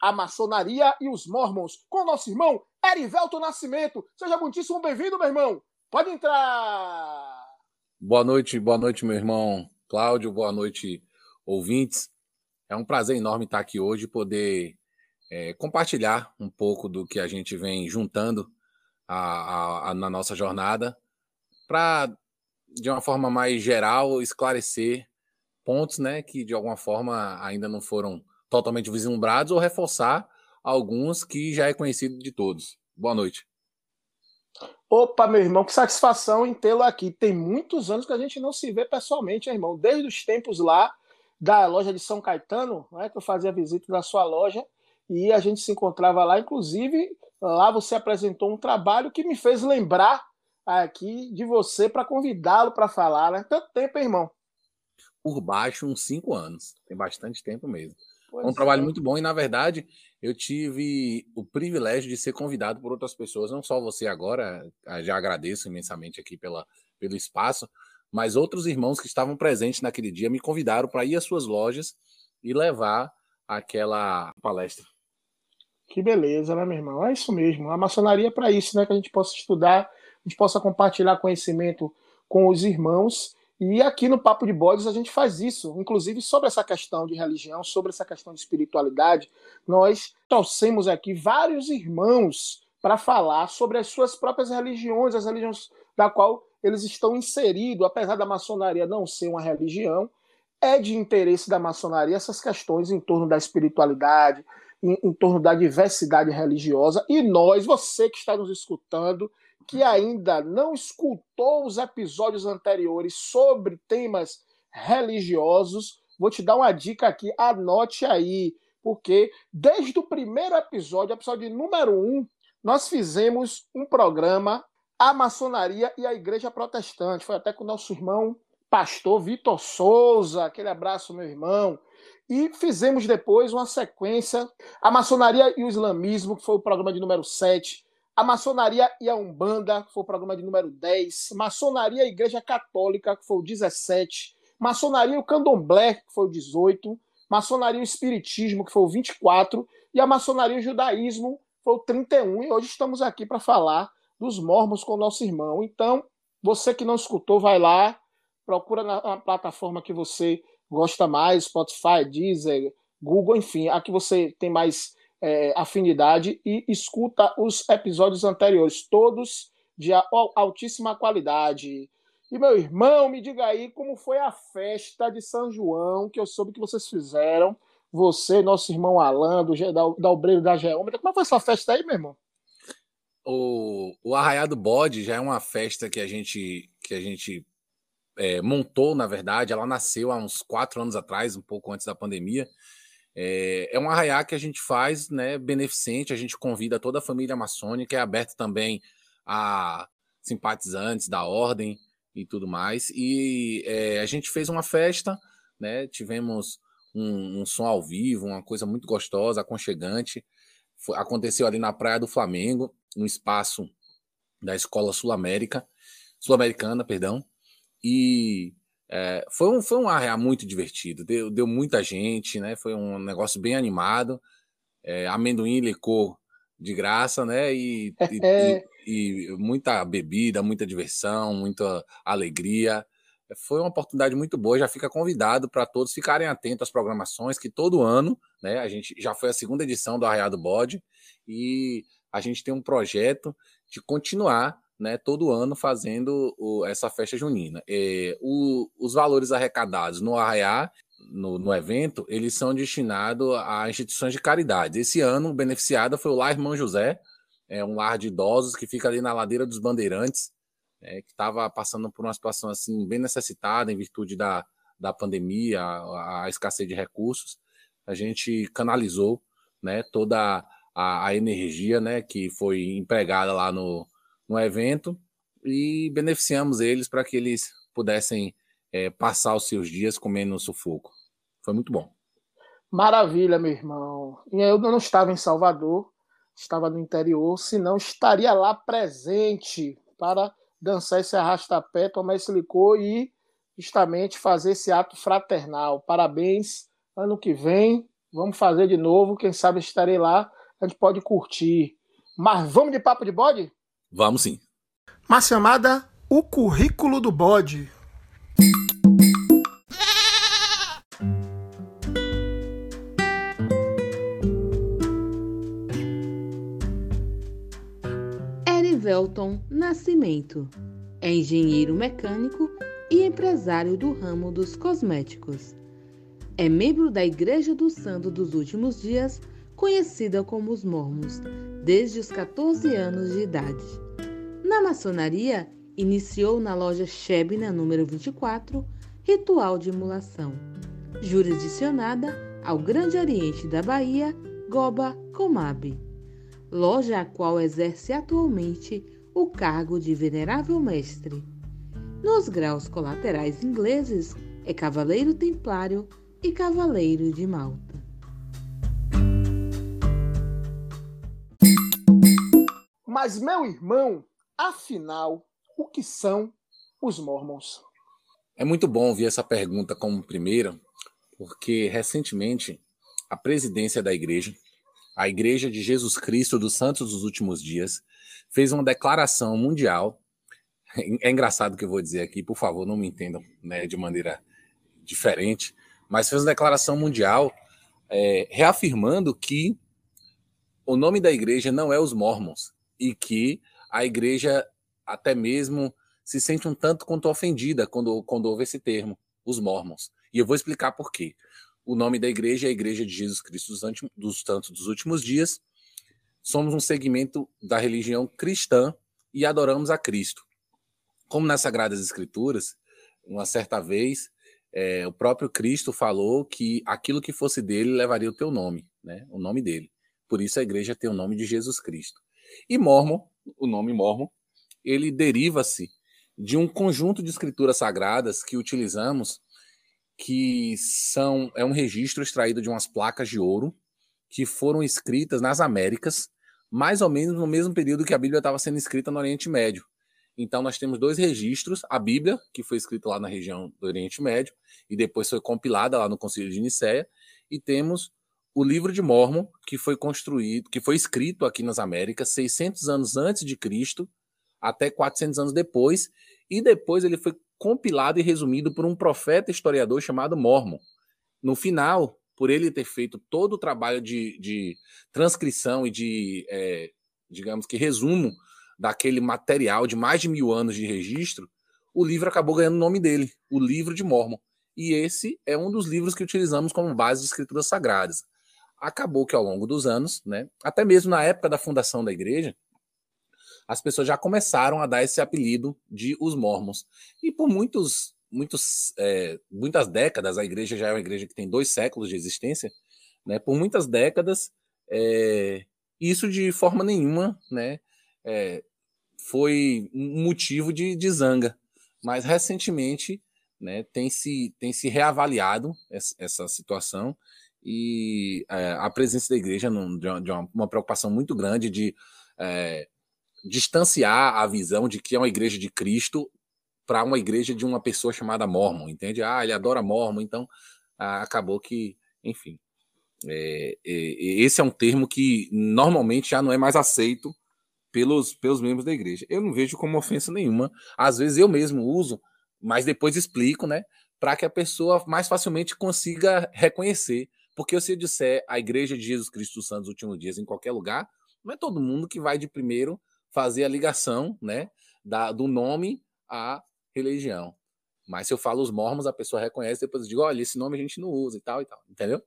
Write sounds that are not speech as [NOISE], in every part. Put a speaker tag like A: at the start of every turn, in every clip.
A: A Maçonaria e os Mormons com nosso irmão Erivelto Nascimento. Seja muitíssimo bem-vindo, meu irmão. Pode entrar.
B: Boa noite, boa noite, meu irmão Cláudio. Boa noite, ouvintes. É um prazer enorme estar aqui hoje poder é, compartilhar um pouco do que a gente vem juntando a, a, a, na nossa jornada para de uma forma mais geral, esclarecer pontos né, que de alguma forma ainda não foram totalmente vislumbrados ou reforçar alguns que já é conhecido de todos. Boa noite.
A: Opa, meu irmão, que satisfação em tê-lo aqui. Tem muitos anos que a gente não se vê pessoalmente, irmão. Desde os tempos lá da loja de São Caetano, né, que eu fazia visita na sua loja, e a gente se encontrava lá. Inclusive, lá você apresentou um trabalho que me fez lembrar aqui de você para convidá-lo para falar, né? Tanto tempo, hein, irmão?
B: Por baixo, uns cinco anos. Tem bastante tempo mesmo. Pois um é. trabalho muito bom e, na verdade, eu tive o privilégio de ser convidado por outras pessoas, não só você agora, já agradeço imensamente aqui pela, pelo espaço, mas outros irmãos que estavam presentes naquele dia me convidaram para ir às suas lojas e levar aquela palestra.
A: Que beleza, né, meu irmão? É isso mesmo. A maçonaria é para isso, né? Que a gente possa estudar a gente possa compartilhar conhecimento com os irmãos. E aqui no Papo de Bodes a gente faz isso, inclusive sobre essa questão de religião, sobre essa questão de espiritualidade. Nós trouxemos aqui vários irmãos para falar sobre as suas próprias religiões, as religiões da qual eles estão inseridos, apesar da maçonaria não ser uma religião, é de interesse da maçonaria essas questões em torno da espiritualidade, em, em torno da diversidade religiosa. E nós, você que está nos escutando, que ainda não escutou os episódios anteriores sobre temas religiosos, vou te dar uma dica aqui, anote aí, porque desde o primeiro episódio, episódio número um, nós fizemos um programa A Maçonaria e a Igreja Protestante. Foi até com o nosso irmão pastor Vitor Souza, aquele abraço, meu irmão. E fizemos depois uma sequência, A Maçonaria e o Islamismo, que foi o programa de número 7 a Maçonaria e a Umbanda, que foi o programa de número 10, Maçonaria e Igreja Católica, que foi o 17, Maçonaria e o Candomblé, que foi o 18, Maçonaria e o Espiritismo, que foi o 24, e a Maçonaria e o Judaísmo, foi o 31, e hoje estamos aqui para falar dos mormons com o nosso irmão. Então, você que não escutou, vai lá, procura na, na plataforma que você gosta mais, Spotify, Deezer, Google, enfim, a que você tem mais é, afinidade e escuta os episódios anteriores, todos de altíssima qualidade. E meu irmão, me diga aí como foi a festa de São João, que eu soube que vocês fizeram. Você, nosso irmão Alan, do, da, da Obreiro da Geômetra. Como foi essa festa aí, meu irmão?
B: O, o Arraiado Bode já é uma festa que a gente, que a gente é, montou, na verdade. Ela nasceu há uns quatro anos atrás, um pouco antes da pandemia. É, é um arraiá que a gente faz, né, beneficente, a gente convida toda a família maçônica, é aberto também a simpatizantes da ordem e tudo mais. E é, a gente fez uma festa, né, tivemos um, um, som ao vivo, uma coisa muito gostosa, aconchegante. Foi, aconteceu ali na Praia do Flamengo, um espaço da Escola Sul-América, Sul-Americana, perdão. E é, foi, um, foi um arrear muito divertido, deu, deu muita gente, né? Foi um negócio bem animado. É, amendoim licor de graça, né? E, e, e, [LAUGHS] e, muita bebida, muita diversão, muita alegria. Foi uma oportunidade muito boa. Já fica convidado para todos ficarem atentos às programações, que todo ano, né? A gente já foi a segunda edição do Arreado Bode e a gente tem um projeto de continuar né, todo ano fazendo o, essa festa junina. É, o, os valores arrecadados no Arraiá, no, no, evento, eles são destinados a instituições de caridade. Esse ano, o beneficiado foi o Lar Irmão José, é um lar de idosos que fica ali na ladeira dos Bandeirantes, é, que estava passando por uma situação assim bem necessitada em virtude da, da pandemia, a, a escassez de recursos. A gente canalizou né, toda a, a energia né, que foi empregada lá no, no evento e beneficiamos eles para que eles pudessem é, passar os seus dias comendo sufoco. Foi muito bom.
A: Maravilha, meu irmão. E eu não estava em Salvador, estava no interior, senão estaria lá presente para dançar esse arrastapé, tomar esse licor e justamente fazer esse ato fraternal. Parabéns. Ano que vem, vamos fazer de novo. Quem sabe estarei lá, a gente pode curtir. Mas vamos de papo de bode?
B: Vamos sim.
A: Uma chamada O Currículo do Bode.
C: Erivelton Nascimento é engenheiro mecânico e empresário do ramo dos cosméticos. É membro da Igreja do Santo dos Últimos Dias, conhecida como os Mormons, desde os 14 anos de idade. Na maçonaria, iniciou na loja Shebna número 24, ritual de emulação, jurisdicionada ao Grande Oriente da Bahia, Goba Comab, loja a qual exerce atualmente o cargo de venerável mestre. Nos graus colaterais ingleses é cavaleiro templário e cavaleiro de Malta.
A: Mas meu irmão, Afinal, o que são os Mormons?
B: É muito bom ouvir essa pergunta como primeira, porque recentemente a presidência da igreja, a Igreja de Jesus Cristo dos Santos dos Últimos Dias, fez uma declaração mundial. [LAUGHS] É engraçado o que eu vou dizer aqui, por favor, não me entendam né, de maneira diferente, mas fez uma declaração mundial é, reafirmando que o nome da igreja não é os Mormons e que a igreja até mesmo se sente um tanto quanto ofendida quando, quando ouve esse termo, os mormons. E eu vou explicar por quê. O nome da igreja é a Igreja de Jesus Cristo dos, dos Santos dos Últimos Dias. Somos um segmento da religião cristã e adoramos a Cristo. Como nas Sagradas Escrituras, uma certa vez, é, o próprio Cristo falou que aquilo que fosse dele levaria o teu nome, né? o nome dele. Por isso a igreja tem o nome de Jesus Cristo. E Mormon o nome Mormon, ele deriva-se de um conjunto de escrituras sagradas que utilizamos, que são é um registro extraído de umas placas de ouro que foram escritas nas Américas, mais ou menos no mesmo período que a Bíblia estava sendo escrita no Oriente Médio. Então nós temos dois registros, a Bíblia, que foi escrita lá na região do Oriente Médio e depois foi compilada lá no Concílio de Nicéia, e temos o livro de Mormon, que foi construído, que foi escrito aqui nas Américas 600 anos antes de Cristo, até 400 anos depois, e depois ele foi compilado e resumido por um profeta historiador chamado Mormon. No final, por ele ter feito todo o trabalho de, de transcrição e de, é, digamos que, resumo daquele material de mais de mil anos de registro, o livro acabou ganhando o nome dele, o Livro de Mormon. E esse é um dos livros que utilizamos como base de escrituras sagradas acabou que ao longo dos anos, né, até mesmo na época da fundação da igreja, as pessoas já começaram a dar esse apelido de os mormons. E por muitos, muitos, é, muitas décadas, a igreja já é uma igreja que tem dois séculos de existência, né, por muitas décadas, é, isso de forma nenhuma né, é, foi um motivo de, de zanga. Mas recentemente né, tem, se, tem se reavaliado essa, essa situação e é, a presença da igreja num, de, uma, uma, preocupação muito grande de é, distanciar a visão de que é uma igreja de Cristo para uma igreja de uma pessoa chamada Mormon, entende? Ah, ele adora Mormon, então ah, acabou que, enfim. É, esse é um termo que normalmente já não é mais aceito pelos, pelos membros da igreja. Eu não vejo como ofensa nenhuma. Às vezes eu mesmo uso, mas depois explico, né? Para que a pessoa mais facilmente consiga reconhecer porque se eu disser a Igreja de Jesus Cristo dos Santos Últimos Dias em qualquer lugar, não é todo mundo que vai de primeiro fazer a ligação né, da, do nome à religião. Mas se eu falo os mormons, a pessoa reconhece, depois eu digo, olha, esse nome a gente não usa e tal e tal, entendeu?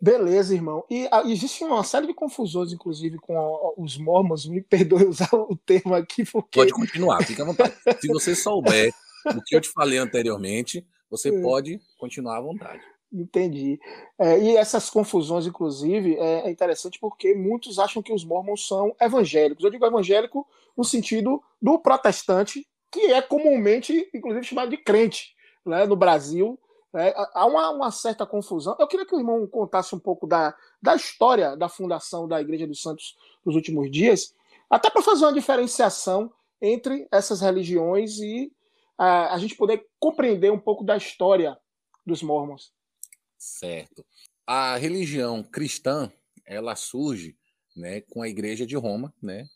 A: Beleza, irmão. E ah, existe uma série de confusões, inclusive, com a, os mormons. Me perdoe usar o termo aqui, porque...
B: Pode continuar, fica à vontade. [LAUGHS] se você souber o que eu te falei anteriormente, você é. pode continuar à vontade.
A: Entendi. É, e essas confusões, inclusive, é, é, interessante porque muitos acham que os mormons são evangélicos. Eu digo evangélico no sentido do protestante, que é comumente, inclusive, chamado de crente né, no Brasil. Né, há uma, uma, certa confusão. Eu queria que o irmão contasse um pouco da, da história da fundação da Igreja dos Santos nos últimos dias, até para fazer uma diferenciação entre essas religiões e a, a gente poder compreender um pouco da história dos mormons.
B: Certo. A religião cristã, ela surge né, com a Igreja de Roma, né,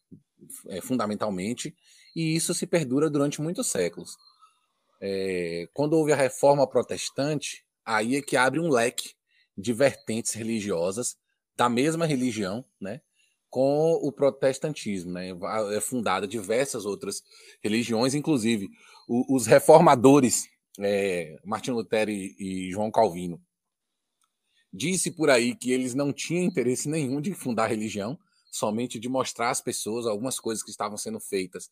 B: é, fundamentalmente, e isso se perdura durante muitos séculos. É, quando houve a reforma protestante, aí é que abre um leque de vertentes religiosas da mesma religião, né, com o protestantismo. Né, é fundada diversas outras religiões, inclusive os reformadores, é, Martin Lutero e, e João Calvino, disse por aí que eles não tinham interesse nenhum de fundar religião, somente de mostrar às pessoas algumas coisas que estavam sendo feitas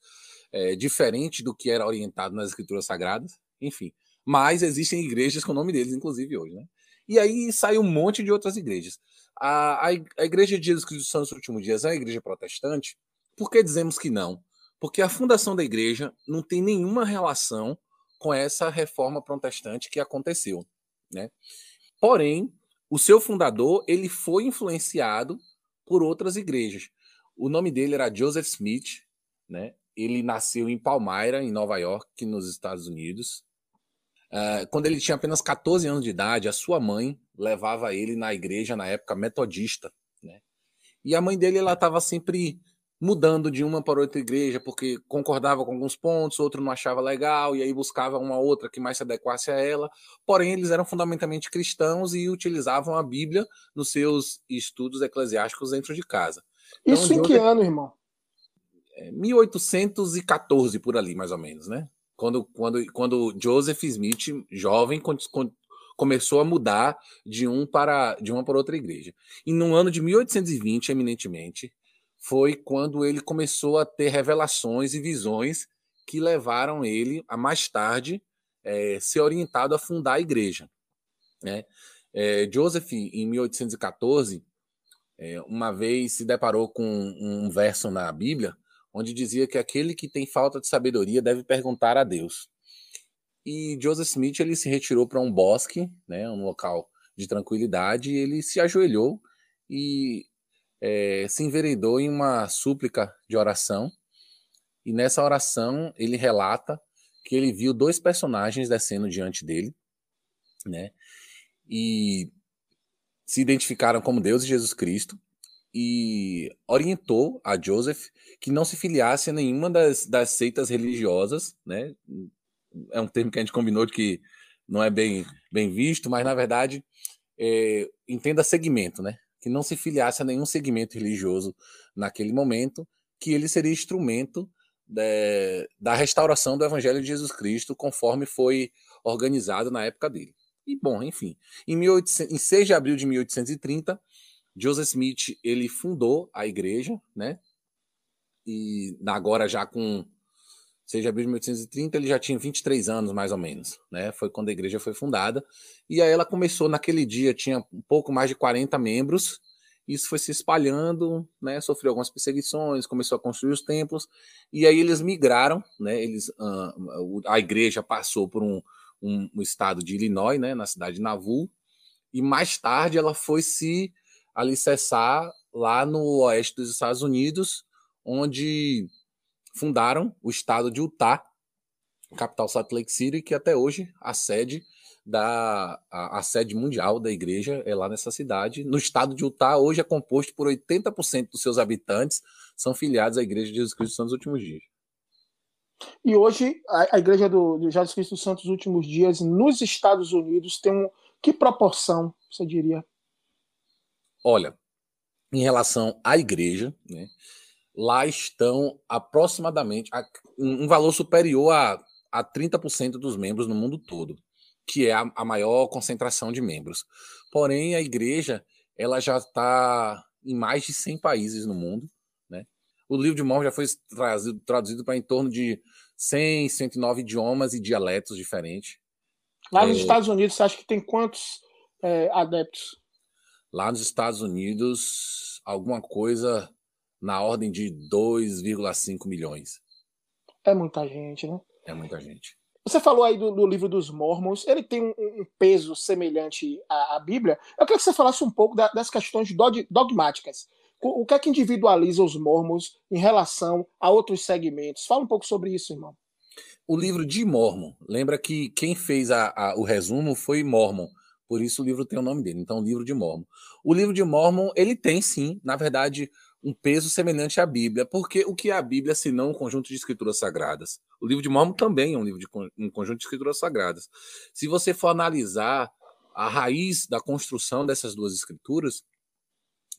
B: é, diferente do que era orientado nas escrituras sagradas, enfim. Mas existem igrejas com o nome deles, inclusive hoje, né? E aí sai um monte de outras igrejas. A, a, a Igreja de Jesus Cristo dos Últimos Dias é uma igreja protestante? Por que dizemos que não? Porque a fundação da igreja não tem nenhuma relação com essa reforma protestante que aconteceu, né? Porém, o seu fundador ele foi influenciado por outras igrejas. O nome dele era Joseph Smith, né? Ele nasceu em Palmyra, em Nova York, nos Estados Unidos. Uh, quando ele tinha apenas 14 anos de idade, a sua mãe levava ele na igreja na época metodista, né? E a mãe dele ela estava sempre mudando de uma para outra igreja, porque concordava com alguns pontos, outro não achava legal, e aí buscava uma outra que mais se adequasse a ela. Porém, eles eram fundamentalmente cristãos e utilizavam a Bíblia nos seus estudos eclesiásticos dentro de casa.
A: Então, Isso em que ano, irmão?
B: 1814 por ali, mais ou menos, né? Quando, quando, quando Joseph Smith, jovem, começou a mudar de um para de uma para outra igreja. E no ano de 1820, eminentemente, foi quando ele começou a ter revelações e visões que levaram ele a mais tarde é, ser orientado a fundar a igreja. Né? É, Joseph, em 1814, é, uma vez se deparou com um verso na Bíblia onde dizia que aquele que tem falta de sabedoria deve perguntar a Deus. E Joseph Smith ele se retirou para um bosque, né, um local de tranquilidade, e ele se ajoelhou e é, se enveredou em uma súplica de oração, e nessa oração ele relata que ele viu dois personagens descendo diante dele, né? E se identificaram como Deus e Jesus Cristo, e orientou a Joseph que não se filiasse a nenhuma das, das seitas religiosas, né? É um termo que a gente combinou de que não é bem, bem visto, mas na verdade é, entenda segmento, né? Que não se filiasse a nenhum segmento religioso naquele momento, que ele seria instrumento de, é, da restauração do Evangelho de Jesus Cristo, conforme foi organizado na época dele. E bom, enfim, em, 1800, em 6 de abril de 1830, Joseph Smith ele fundou a igreja, né? E agora já com 6 de abril de 1830, ele já tinha 23 anos, mais ou menos, né? Foi quando a igreja foi fundada. E aí ela começou, naquele dia, tinha um pouco mais de 40 membros. Isso foi se espalhando, né? Sofreu algumas perseguições, começou a construir os templos. E aí eles migraram, né? Eles, uh, a igreja passou por um, um, um, estado de Illinois, né? Na cidade de Nauvoo. E mais tarde ela foi se alicerçar lá no oeste dos Estados Unidos, onde fundaram o estado de Utah, capital Salt Lake City, que até hoje a sede da a, a, sede mundial da igreja é lá nessa cidade. No estado de Utah, hoje é composto por 80% dos seus habitantes são filiados à Igreja de Jesus Cristo dos Santos Últimos Dias.
A: E hoje a, a Igreja do, do Jesus Cristo dos Santos Últimos Dias nos Estados Unidos tem um que proporção, você diria?
B: Olha, em relação à igreja, né, lá estão aproximadamente um valor superior a, a 30% dos membros no mundo todo, que é a, a maior concentração de membros. Porém, a igreja ela já está em mais de 100 países no mundo. Né? O livro de Mormon já foi trazido, traduzido para em torno de 100, 109 idiomas e dialetos diferentes.
A: Lá nos é... Estados Unidos, você acha que tem quantos é, adeptos?
B: Lá nos Estados Unidos, alguma coisa na ordem de 2,5 milhões.
A: É muita gente, né?
B: É muita gente.
A: Você falou aí do, do livro dos Mormons, ele tem um, um peso semelhante à, à, Bíblia. Eu queria que você falasse um pouco da, das questões dogmáticas. O, o que é que individualiza os Mormons em relação a outros segmentos? Fala um pouco sobre isso, irmão.
B: O livro de Mormon, lembra que quem fez a, a, o resumo foi Mormon, por isso o livro tem o nome dele. Então, o livro de Mormon. O livro de Mormon, ele tem sim, na verdade, um peso semelhante à Bíblia, porque o que é a Bíblia se não um conjunto de escrituras sagradas? O livro de Mormon também é um livro de um conjunto de escrituras sagradas. Se você for analisar a raiz da construção dessas duas escrituras,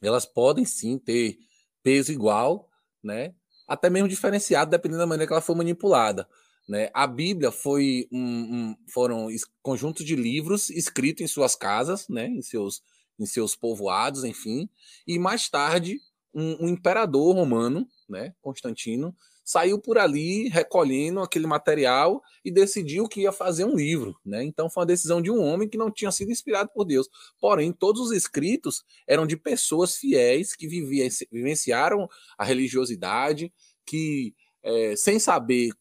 B: elas podem sim ter peso igual, né? Até mesmo diferenciado, dependendo da maneira que ela foi manipulada. Né? A Bíblia foi um, um, foram conjuntos de livros escritos em suas casas, né? em, seus, em seus povoados, enfim, e mais tarde um, um imperador romano, né, Constantino, saiu por ali recolhendo aquele material e decidiu que ia fazer um livro, né? Então foi uma decisão de um homem que não tinha sido inspirado por Deus. Porém, todos os escritos eram de pessoas fiéis que viviam, vivenciaram a religiosidade, que é, sem saber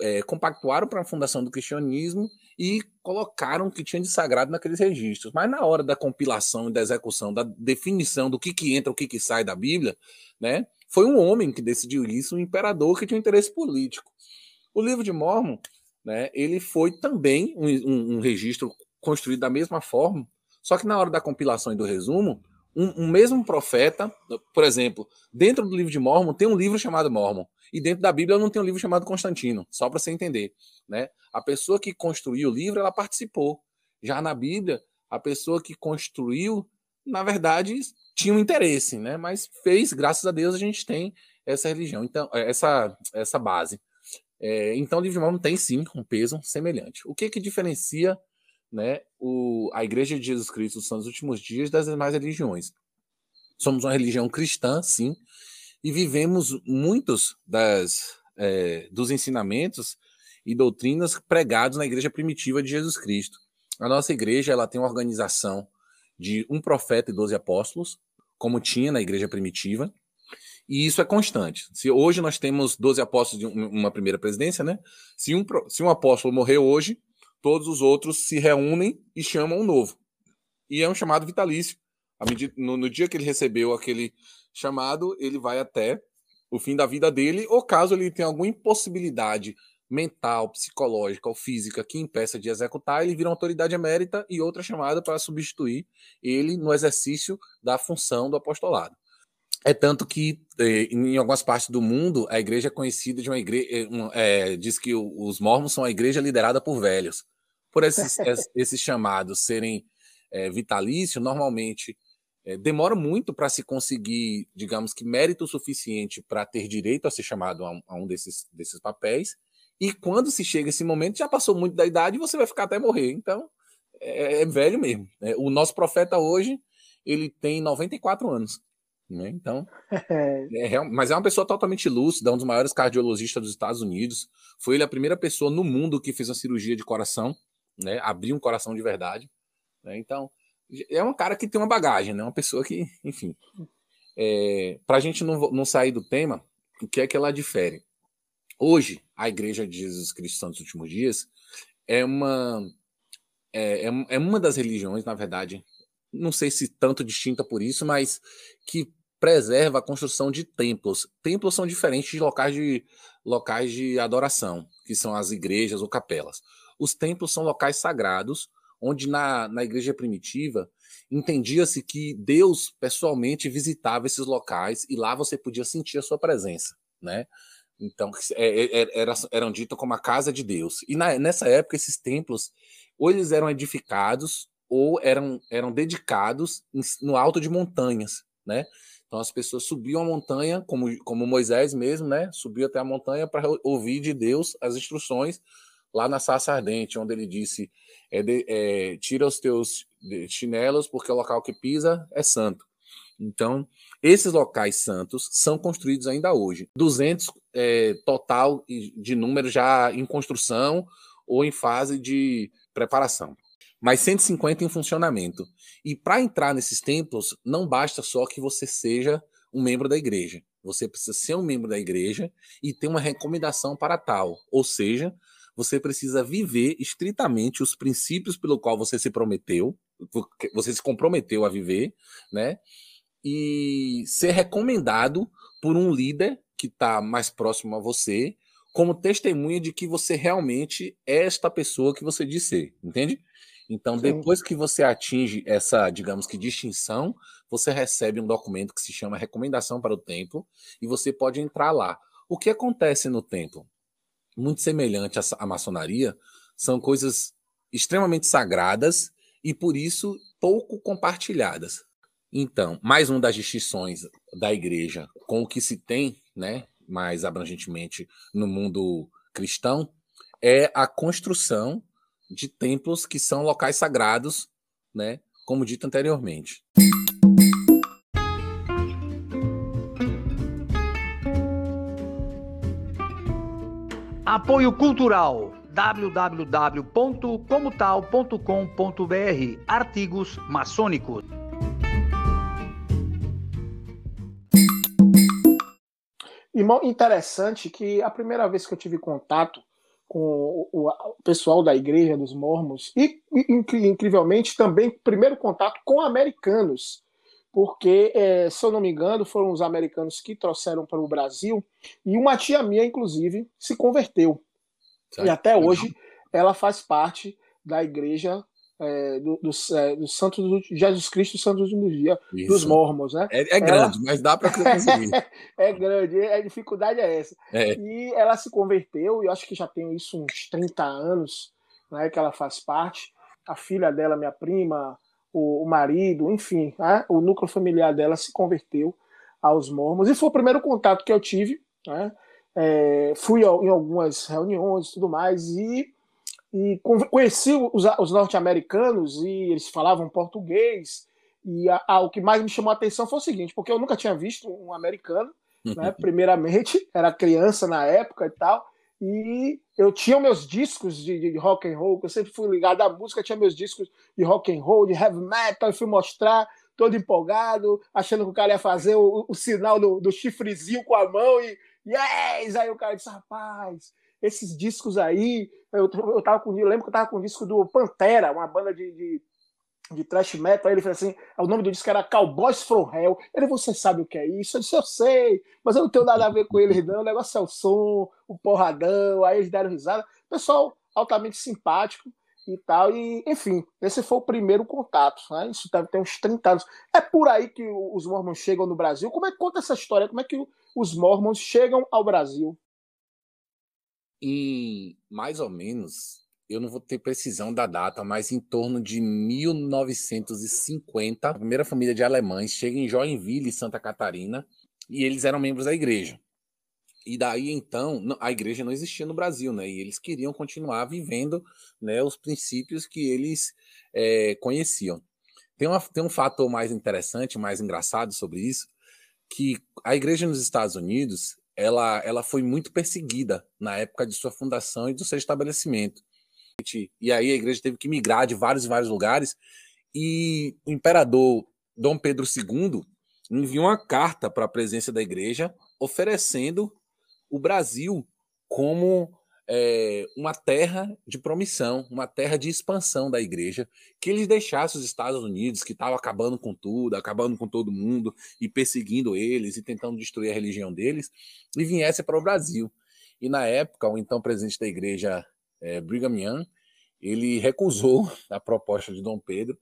B: é, compactuaram para a fundação do cristianismo e colocaram o que tinha de sagrado naqueles registros. Mas na hora da compilação e da execução, da definição do que, que entra, o que, que sai da Bíblia, né, foi um homem que decidiu isso, um imperador que tinha um interesse político. O livro de Mormon, né, ele foi também um, um, um registro construído da mesma forma, só que na hora da compilação e do resumo, um, um, mesmo profeta, por exemplo, dentro do livro de Mormon tem um livro chamado Mormon. E dentro da Bíblia não tem um livro chamado Constantino, só para você entender. Né? A pessoa que construiu o livro, ela participou. Já na Bíblia, a pessoa que construiu, na verdade, tinha um interesse, né? mas fez, graças a Deus, a gente tem essa religião, então essa, essa base. É, então o livro de Mormon tem sim um peso semelhante. O que, que diferencia né, o, a Igreja de Jesus Cristo dos Santos Últimos Dias das demais religiões? Somos uma religião cristã, sim, e vivemos muitos das, é, dos ensinamentos e doutrinas pregados na igreja primitiva de Jesus Cristo. A nossa igreja ela tem uma organização de um profeta e doze apóstolos, como tinha na igreja primitiva, e isso é constante. Se hoje nós temos 12 apóstolos de uma primeira presidência, né? Se um, se um apóstolo morreu hoje, todos os outros se reúnem e chamam um novo. E é um chamado vitalício. Medida, no, no, dia que ele recebeu aquele chamado, ele vai até o fim da vida dele, ou caso ele tenha alguma impossibilidade mental, psicológica ou física que impeça de executar, ele vira uma autoridade emérita e outra chamada para substituir ele no exercício da função do apostolado. É tanto que eh, em algumas partes do mundo a igreja é conhecida de uma igreja, é, diz que os mormons são a igreja liderada por velhos. Por esses, [LAUGHS] esses chamados serem é, vitalícios, normalmente é, demora muito para se conseguir, digamos que, mérito suficiente para ter direito a ser chamado a um, a um, desses, desses papéis. E quando se chega esse momento, já passou muito da idade e você vai ficar até morrer. Então, é, é velho mesmo. Né? O nosso profeta hoje, ele tem 94 anos. Né? Então, [LAUGHS] é, mas é uma pessoa totalmente lúcida, um dos maiores cardiologistas dos Estados Unidos. Foi ele a primeira pessoa no mundo que fez uma cirurgia de coração, né? abriu um coração de verdade. Né? Então, é um cara que tem uma bagagem, né? Uma pessoa que, enfim. É, Para a gente não, não sair do tema, o que é que ela difere? Hoje, a Igreja de Jesus Cristo Santos Últimos Dias é uma é, é, é uma das religiões, na verdade, não sei se tanto distinta por isso, mas que preserva a construção de templos. Templos são diferentes de locais de locais de adoração, que são as igrejas ou capelas. Os templos são locais sagrados onde na, na igreja primitiva entendia-se que Deus pessoalmente visitava esses locais e lá você podia sentir a sua presença, né? Então, é, é, é, era, eram ditos como a casa de Deus. E na, nessa época, esses templos, ou eles eram edificados, ou eram, eram dedicados no alto de montanhas, né? Então, as pessoas subiam a montanha, como, como Moisés mesmo, né? Subiu até a montanha para ouvir de Deus as instruções lá na Sarça Ardente, onde ele disse: é de, é, tira os teus chinelos, porque o local que pisa é santo. Então, esses locais santos são construídos ainda hoje. 200 é, total de número já em construção ou em fase de preparação. Mas 150 em funcionamento. E para entrar nesses templos, não basta só que você seja um membro da igreja. Você precisa ser um membro da igreja e ter uma recomendação para tal. Ou seja, você precisa viver estritamente os princípios pelo qual você se prometeu, você se comprometeu a viver, né? E ser recomendado por um líder que está mais próximo a você, como testemunha de que você realmente é esta pessoa que você diz ser, entende? Então, Sim. depois que você atinge essa, digamos que, distinção, você recebe um documento que se chama Recomendação para o Templo e você pode entrar lá. O que acontece no templo? Muito semelhante à maçonaria, são coisas extremamente sagradas e, por isso, pouco compartilhadas. Então, mais uma das distinções da igreja com o que se tem, né, mais abrangentemente no mundo cristão, é a construção de templos que são locais sagrados, né, como dito anteriormente.
D: Apoio Cultural www.comotal.com.br Artigos maçônicos.
A: Irmão, interessante que a primeira vez que eu tive contato com o, pessoal da igreja dos mormons e, incrivelmente, também primeiro contato com americanos, porque, é, se eu não me engano, foram os americanos que trouxeram para o Brasil e uma tia minha, inclusive, se converteu. Certo. E até hoje ela faz parte da igreja é, do, dos, é, do Santos do Jesus Cristo, Santos do último dia, Isso. dos Mormons, né?
B: É, é grande, ela... mas dá para conseguir. [LAUGHS]
A: é grande, a dificuldade é essa. É. E ela se converteu, e acho que já tem isso uns 30 anos, né, que ela faz parte. A filha dela, minha prima, o, o marido, enfim, né, o núcleo familiar dela se converteu aos Mormons. E foi o primeiro contato que eu tive, né? É, fui em algumas reuniões e tudo mais, e e conheci os, os norte-americanos e eles falavam português. E a, a, o que mais me chamou a atenção foi o seguinte, porque eu nunca tinha visto um americano, né? Primeiramente, era criança na época e tal. E eu tinha meus discos de, de, rock and roll, eu sempre fui ligado à música, tinha meus discos de rock and roll, de heavy metal, e fui mostrar, todo empolgado, achando que o cara ia fazer o, o sinal do, do, chifrezinho com a mão e yes! Aí o cara disse, rapaz, esses discos aí. Eu, eu, tava com, eu lembro que eu tava com o disco do Pantera, uma banda de, de, de thrash metal. Aí ele falou assim: o nome do disco era Cowboys from Hell. Ele, você sabe o que é isso? Eu disse: eu sei, mas eu não tenho nada a ver com eles, não. O negócio é o som, o porradão. Aí eles deram risada. Pessoal altamente simpático e tal. E, enfim, esse foi o primeiro contato. Né? Isso deve ter uns 30 anos. É por aí que os mormons chegam no Brasil. Como é que conta essa história? Como é que os mormons chegam ao Brasil?
B: Em mais ou menos, eu não vou ter precisão da data, mas em torno de 1950, a primeira família de alemães chega em Joinville, Santa Catarina, e eles eram membros da igreja. E daí então, a igreja não existia no Brasil, né? E eles queriam continuar vivendo né, os princípios que eles é, conheciam. Tem, uma, tem um fator mais interessante, mais engraçado sobre isso, que a igreja nos Estados Unidos ela, ela foi muito perseguida na época de sua fundação e do seu estabelecimento. E aí a igreja teve que migrar de vários e vários lugares. E o imperador Dom Pedro II enviou uma carta para a presença da igreja oferecendo o Brasil como é, uma terra de promissão, uma terra de expansão da igreja, que eles deixassem os Estados Unidos, que estavam acabando com tudo, acabando com todo mundo, e perseguindo eles, e tentando destruir a religião deles, e viessem para o Brasil. E na época, o então presidente da igreja, é, Brigham Young, ele recusou [LAUGHS] a proposta de Dom Pedro,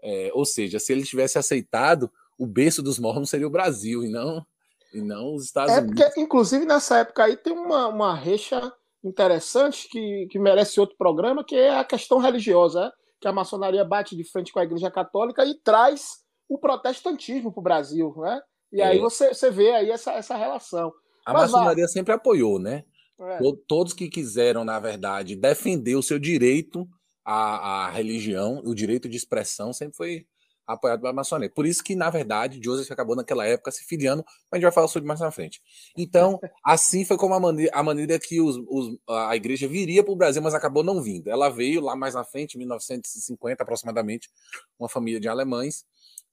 B: é, ou seja, se ele tivesse aceitado, o berço dos mormons seria o Brasil, e não, e não os Estados
A: é
B: Unidos.
A: Porque, inclusive, nessa época aí tem uma, uma recha interessante que, que merece outro programa, que é a questão religiosa, né? que a maçonaria bate de frente com a Igreja Católica e traz o protestantismo para o Brasil, né? E é. aí você, você vê aí essa, essa relação.
B: A Mas, maçonaria sempre apoiou, né? É. Todos que quiseram, na verdade, defender o seu direito à, à religião, o direito de expressão, sempre foi, apoiado pela maçonaria. Por isso que, na verdade, Joseph acabou naquela época se filiando, mas a gente vai falar sobre mais na frente. Então, [LAUGHS] assim foi como a maneira, a maneira que os, os, a igreja viria para o Brasil, mas acabou não vindo. Ela veio lá mais na frente, em 1950 aproximadamente, uma família de alemães,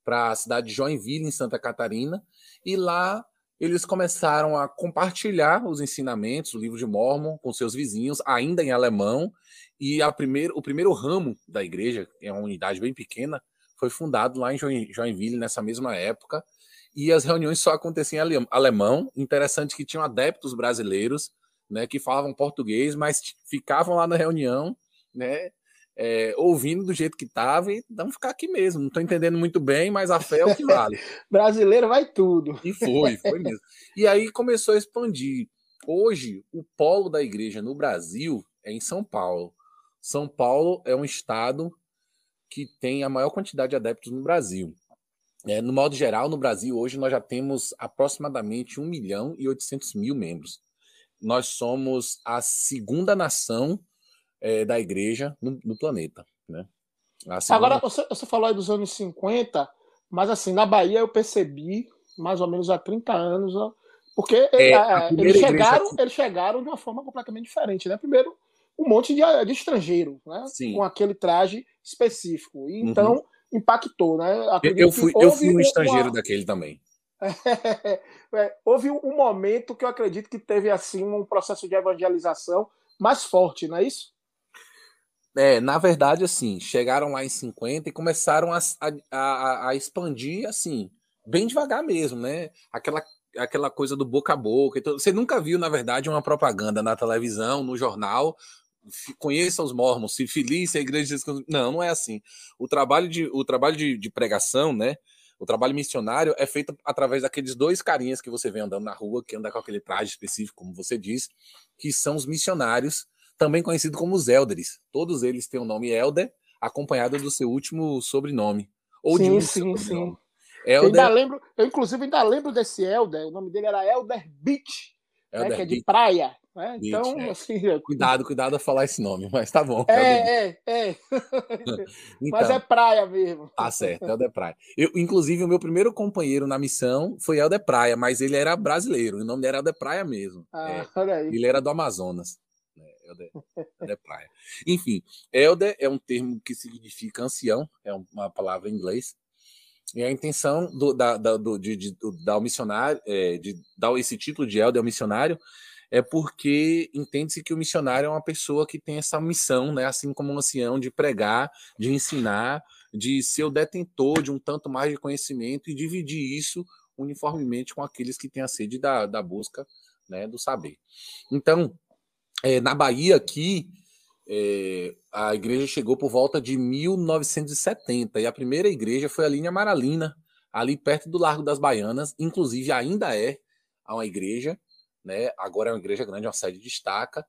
B: para a cidade de Joinville, em Santa Catarina, e lá eles começaram a compartilhar os ensinamentos do livro de Mormon com seus vizinhos, ainda em alemão, e a primeiro, o primeiro ramo da igreja, é uma unidade bem pequena, foi fundado lá em Joinville nessa mesma época, e as reuniões só aconteciam em alemão. Interessante que tinham adeptos brasileiros, né, que falavam português, mas ficavam lá na reunião, né, é, ouvindo do jeito que estava e vamos ficar aqui mesmo. Não estou entendendo muito bem, mas a fé é o que vale. [LAUGHS]
A: Brasileiro vai tudo.
B: E foi, foi mesmo. E aí começou a expandir. Hoje, o polo da igreja no Brasil é em São Paulo. São Paulo é um estado que tem a maior quantidade de adeptos no Brasil. É, no modo geral, no Brasil, hoje nós já temos aproximadamente 1 milhão e 800 mil membros. Nós somos a segunda nação é, da igreja no, no planeta. Né?
A: Agora, você, você falou aí dos anos 50, mas assim, na Bahia eu percebi, mais ou menos há 30 anos, porque é, é eles, chegaram, igreja... eles chegaram de uma forma completamente diferente. Né? Primeiro, um monte de, de estrangeiro, né? com aquele traje específico. E, uhum. então, uhum. impactou. Né?
B: eu, fui, eu fui um estrangeiro uma... daquele também. [LAUGHS]
A: é, houve um momento que eu acredito que teve assim um processo de evangelização mais forte, não é isso?
B: É, na verdade, assim, chegaram lá em 50 e começaram a, a, a, expandir, assim, bem devagar mesmo, né? Aquela, aquela coisa do boca a boca. Então, você nunca viu, na verdade, uma propaganda na televisão, no jornal, conheça os mormons, se feliz a igreja Não, não é assim. O trabalho de, o trabalho de, de pregação, né? O trabalho missionário é feito através daqueles dois carinhas que você vê andando na rua, que anda com aquele traje específico, como você diz, que são os missionários também conhecido como os Elders. Todos eles têm o nome Elder, acompanhado do seu último sobrenome. Ou
A: sim,
B: de um
A: sim, sim. Elder... Eu, ainda lembro, eu, inclusive, ainda lembro desse Elder. O nome dele era Elder Beach, Elder né, que é de praia. Né? Beach, então, é. assim.
B: Cuidado, cuidado a falar esse nome, mas tá bom.
A: É, é, [LAUGHS] é. então, mas é praia mesmo.
B: Tá certo, Elder Praia. Eu, inclusive, o meu primeiro companheiro na missão foi Elder Praia, mas ele era brasileiro. O nome dele era Elder Praia mesmo. Ah, é, olha aí. Ele era do Amazonas. Elder, Elder Praia. Enfim, Elder é um termo que significa ancião, é uma palavra em inglês. E a intenção do, da, da, do, de, de, do, dar missionário, é, de dar esse título de Elder ao missionário, é porque entende-se que o missionário é uma pessoa que tem essa missão, né, assim como um ancião, de pregar, de ensinar, de ser o detentor de um tanto mais de conhecimento e dividir isso uniformemente com aqueles que têm a sede da, da busca né, do saber. Então, é, na Bahia, aqui, é, a igreja chegou por volta de 1970 e a primeira igreja foi ali em Amaralina, ali perto do Largo das Baianas. Inclusive, ainda é uma igreja, né? agora é uma igreja grande, uma sede destaca,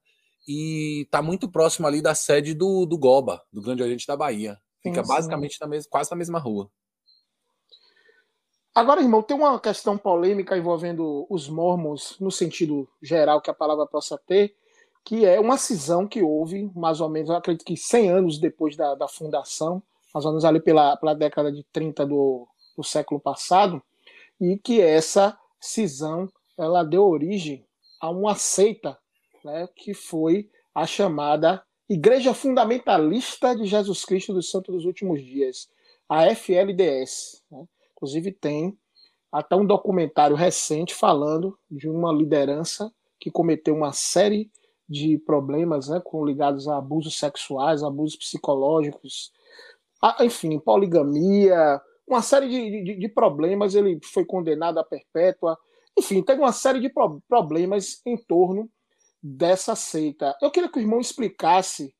B: e está muito próximo ali da sede do, do Goba, do Grande Oriente da Bahia. Fica sim, basicamente Na mesma, quase na mesma rua.
A: Agora, irmão, tem uma questão polêmica envolvendo os mormons, no sentido geral que a palavra possa ter, que é uma cisão que houve, mais ou menos, eu acredito que 100 anos depois da, da fundação, mais ou menos ali pela, pela década de 30 do, do século passado, e que essa cisão ela deu origem a uma seita né, que foi a chamada Igreja Fundamentalista de Jesus Cristo dos Santos dos Últimos Dias, a FLDS. Né? Inclusive tem até um documentário recente falando de uma liderança que cometeu uma série de problemas né, com, ligados a abusos sexuais, abusos psicológicos, a, enfim, poligamia, uma série de, de, de, problemas. Ele foi condenado à perpétua. Enfim, teve uma série de pro, problemas em torno dessa seita. Eu queria que o irmão explicasse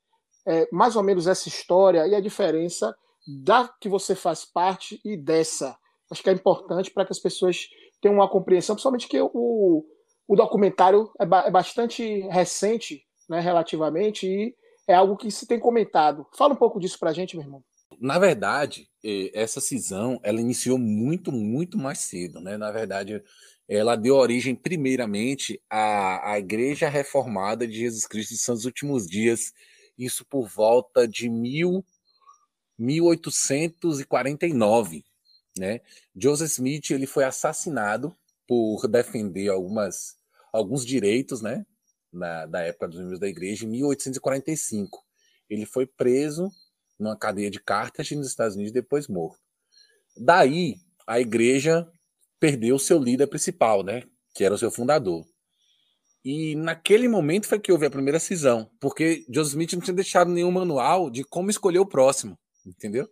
A: é, mais ou menos essa história e a diferença da que você faz parte e dessa. Acho que é importante para que as pessoas tenham uma compreensão, principalmente que o, o documentário é, ba é bastante recente, né, relativamente, e é algo que se tem comentado. Fala um pouco disso para a gente, meu irmão.
B: Na verdade, essa cisão ela iniciou muito, muito mais cedo. Né? Na verdade, ela deu origem, primeiramente, à, à Igreja Reformada de Jesus Cristo dos Santos Últimos Dias, isso por volta de mil, 1849, né? Joseph Smith ele foi assassinado por defender algumas alguns direitos, né? Na, da época dos membros da igreja, em 1845. Ele foi preso numa cadeia de Carthage nos Estados Unidos, depois morto. Daí, a igreja perdeu seu líder principal, né? Que era o seu fundador. E naquele momento foi que houve a primeira cisão, porque Joseph Smith não tinha deixado nenhum manual de como escolher o próximo, entendeu?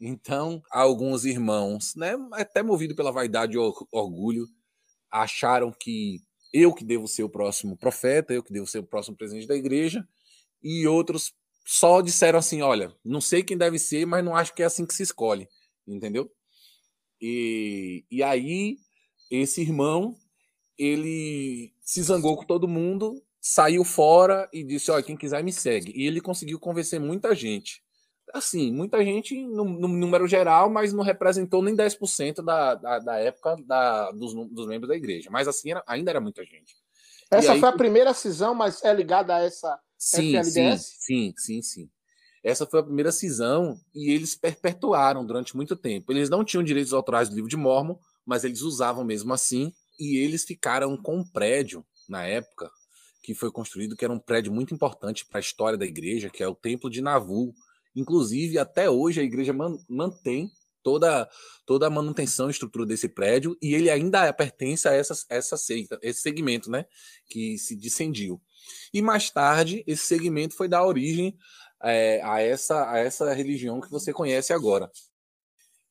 B: Então, alguns irmãos, né, até movido pela vaidade e orgulho, acharam que eu que devo ser o próximo profeta, eu que devo ser o próximo presidente da igreja, e outros só disseram assim: olha, não sei quem deve ser, mas não acho que é assim que se escolhe, entendeu? E, e aí, esse irmão, ele se zangou com todo mundo, saiu fora e disse: olha, quem quiser me segue. E ele conseguiu convencer muita gente. Assim, muita gente no, no número geral, mas não representou nem 10% da, da, da época da, dos, dos membros da igreja. Mas assim, era, ainda era muita gente.
A: Essa aí, foi a primeira cisão, mas é ligada a essa
B: sim, FLDS? Sim, sim, sim, sim. Essa foi a primeira cisão e eles perpetuaram durante muito tempo. Eles não tinham direitos autorais do livro de Mormon, mas eles usavam mesmo assim. E eles ficaram com um prédio na época que foi construído, que era um prédio muito importante para a história da igreja, que é o Templo de Navu. Inclusive, até hoje a igreja man mantém toda, toda a manutenção e estrutura desse prédio e ele ainda pertence a essa, essa seita, esse segmento né, que se discendiu. E mais tarde, esse segmento foi dar origem é, a, essa, a essa religião que você conhece agora.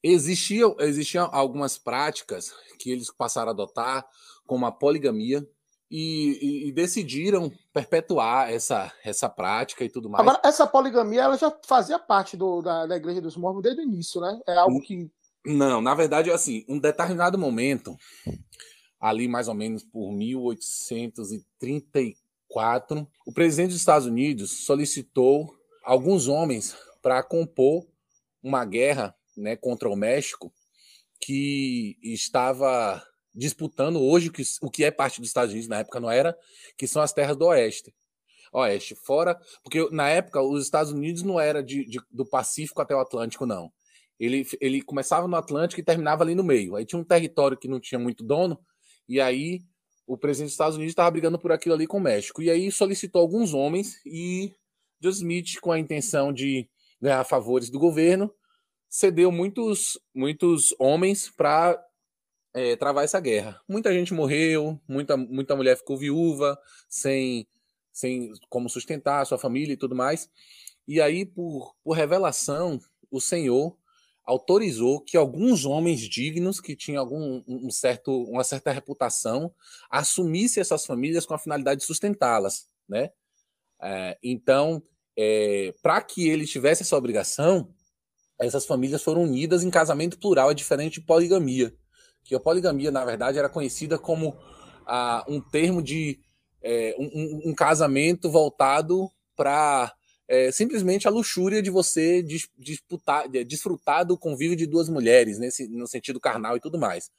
B: Existiam, existiam algumas práticas que eles passaram a adotar, como a poligamia, e, e, e, decidiram perpetuar essa, essa prática e tudo mais.
A: Agora, essa poligamia ela já fazia parte do, da, da Igreja dos Mormons desde o início, né? É algo que.
B: Não, na verdade, assim, um determinado momento, ali mais ou menos por 1834, o presidente dos Estados Unidos solicitou alguns homens para compor uma guerra né, contra o México que estava disputando hoje o que é parte dos Estados Unidos, na época não era, que são as terras do Oeste. Oeste, fora. Porque na época os Estados Unidos não era de, de, do Pacífico até o Atlântico, não. Ele, ele começava no Atlântico e terminava ali no meio. Aí tinha um território que não tinha muito dono, e aí o presidente dos Estados Unidos estava brigando por aquilo ali com o México. E aí solicitou alguns homens e Smith, com a intenção de ganhar favores do governo, cedeu muitos, muitos homens para é, travar essa guerra. Muita gente morreu, muita, muita mulher ficou viúva, sem, sem como sustentar a sua família e tudo mais. E aí, por, por revelação, o Senhor autorizou que alguns homens dignos, que tinham algum, um certo, uma certa reputação, assumissem essas famílias com a finalidade de sustentá-las. Né? É, então, é, para que ele tivesse essa obrigação, essas famílias foram unidas em casamento plural, é diferente de poligamia que a poligamia, na verdade, era conhecida como ah, um termo de é, um, um, casamento voltado para é, simplesmente a luxúria de você disputar, desfrutar do convívio de duas mulheres, nesse, no sentido carnal e tudo mais.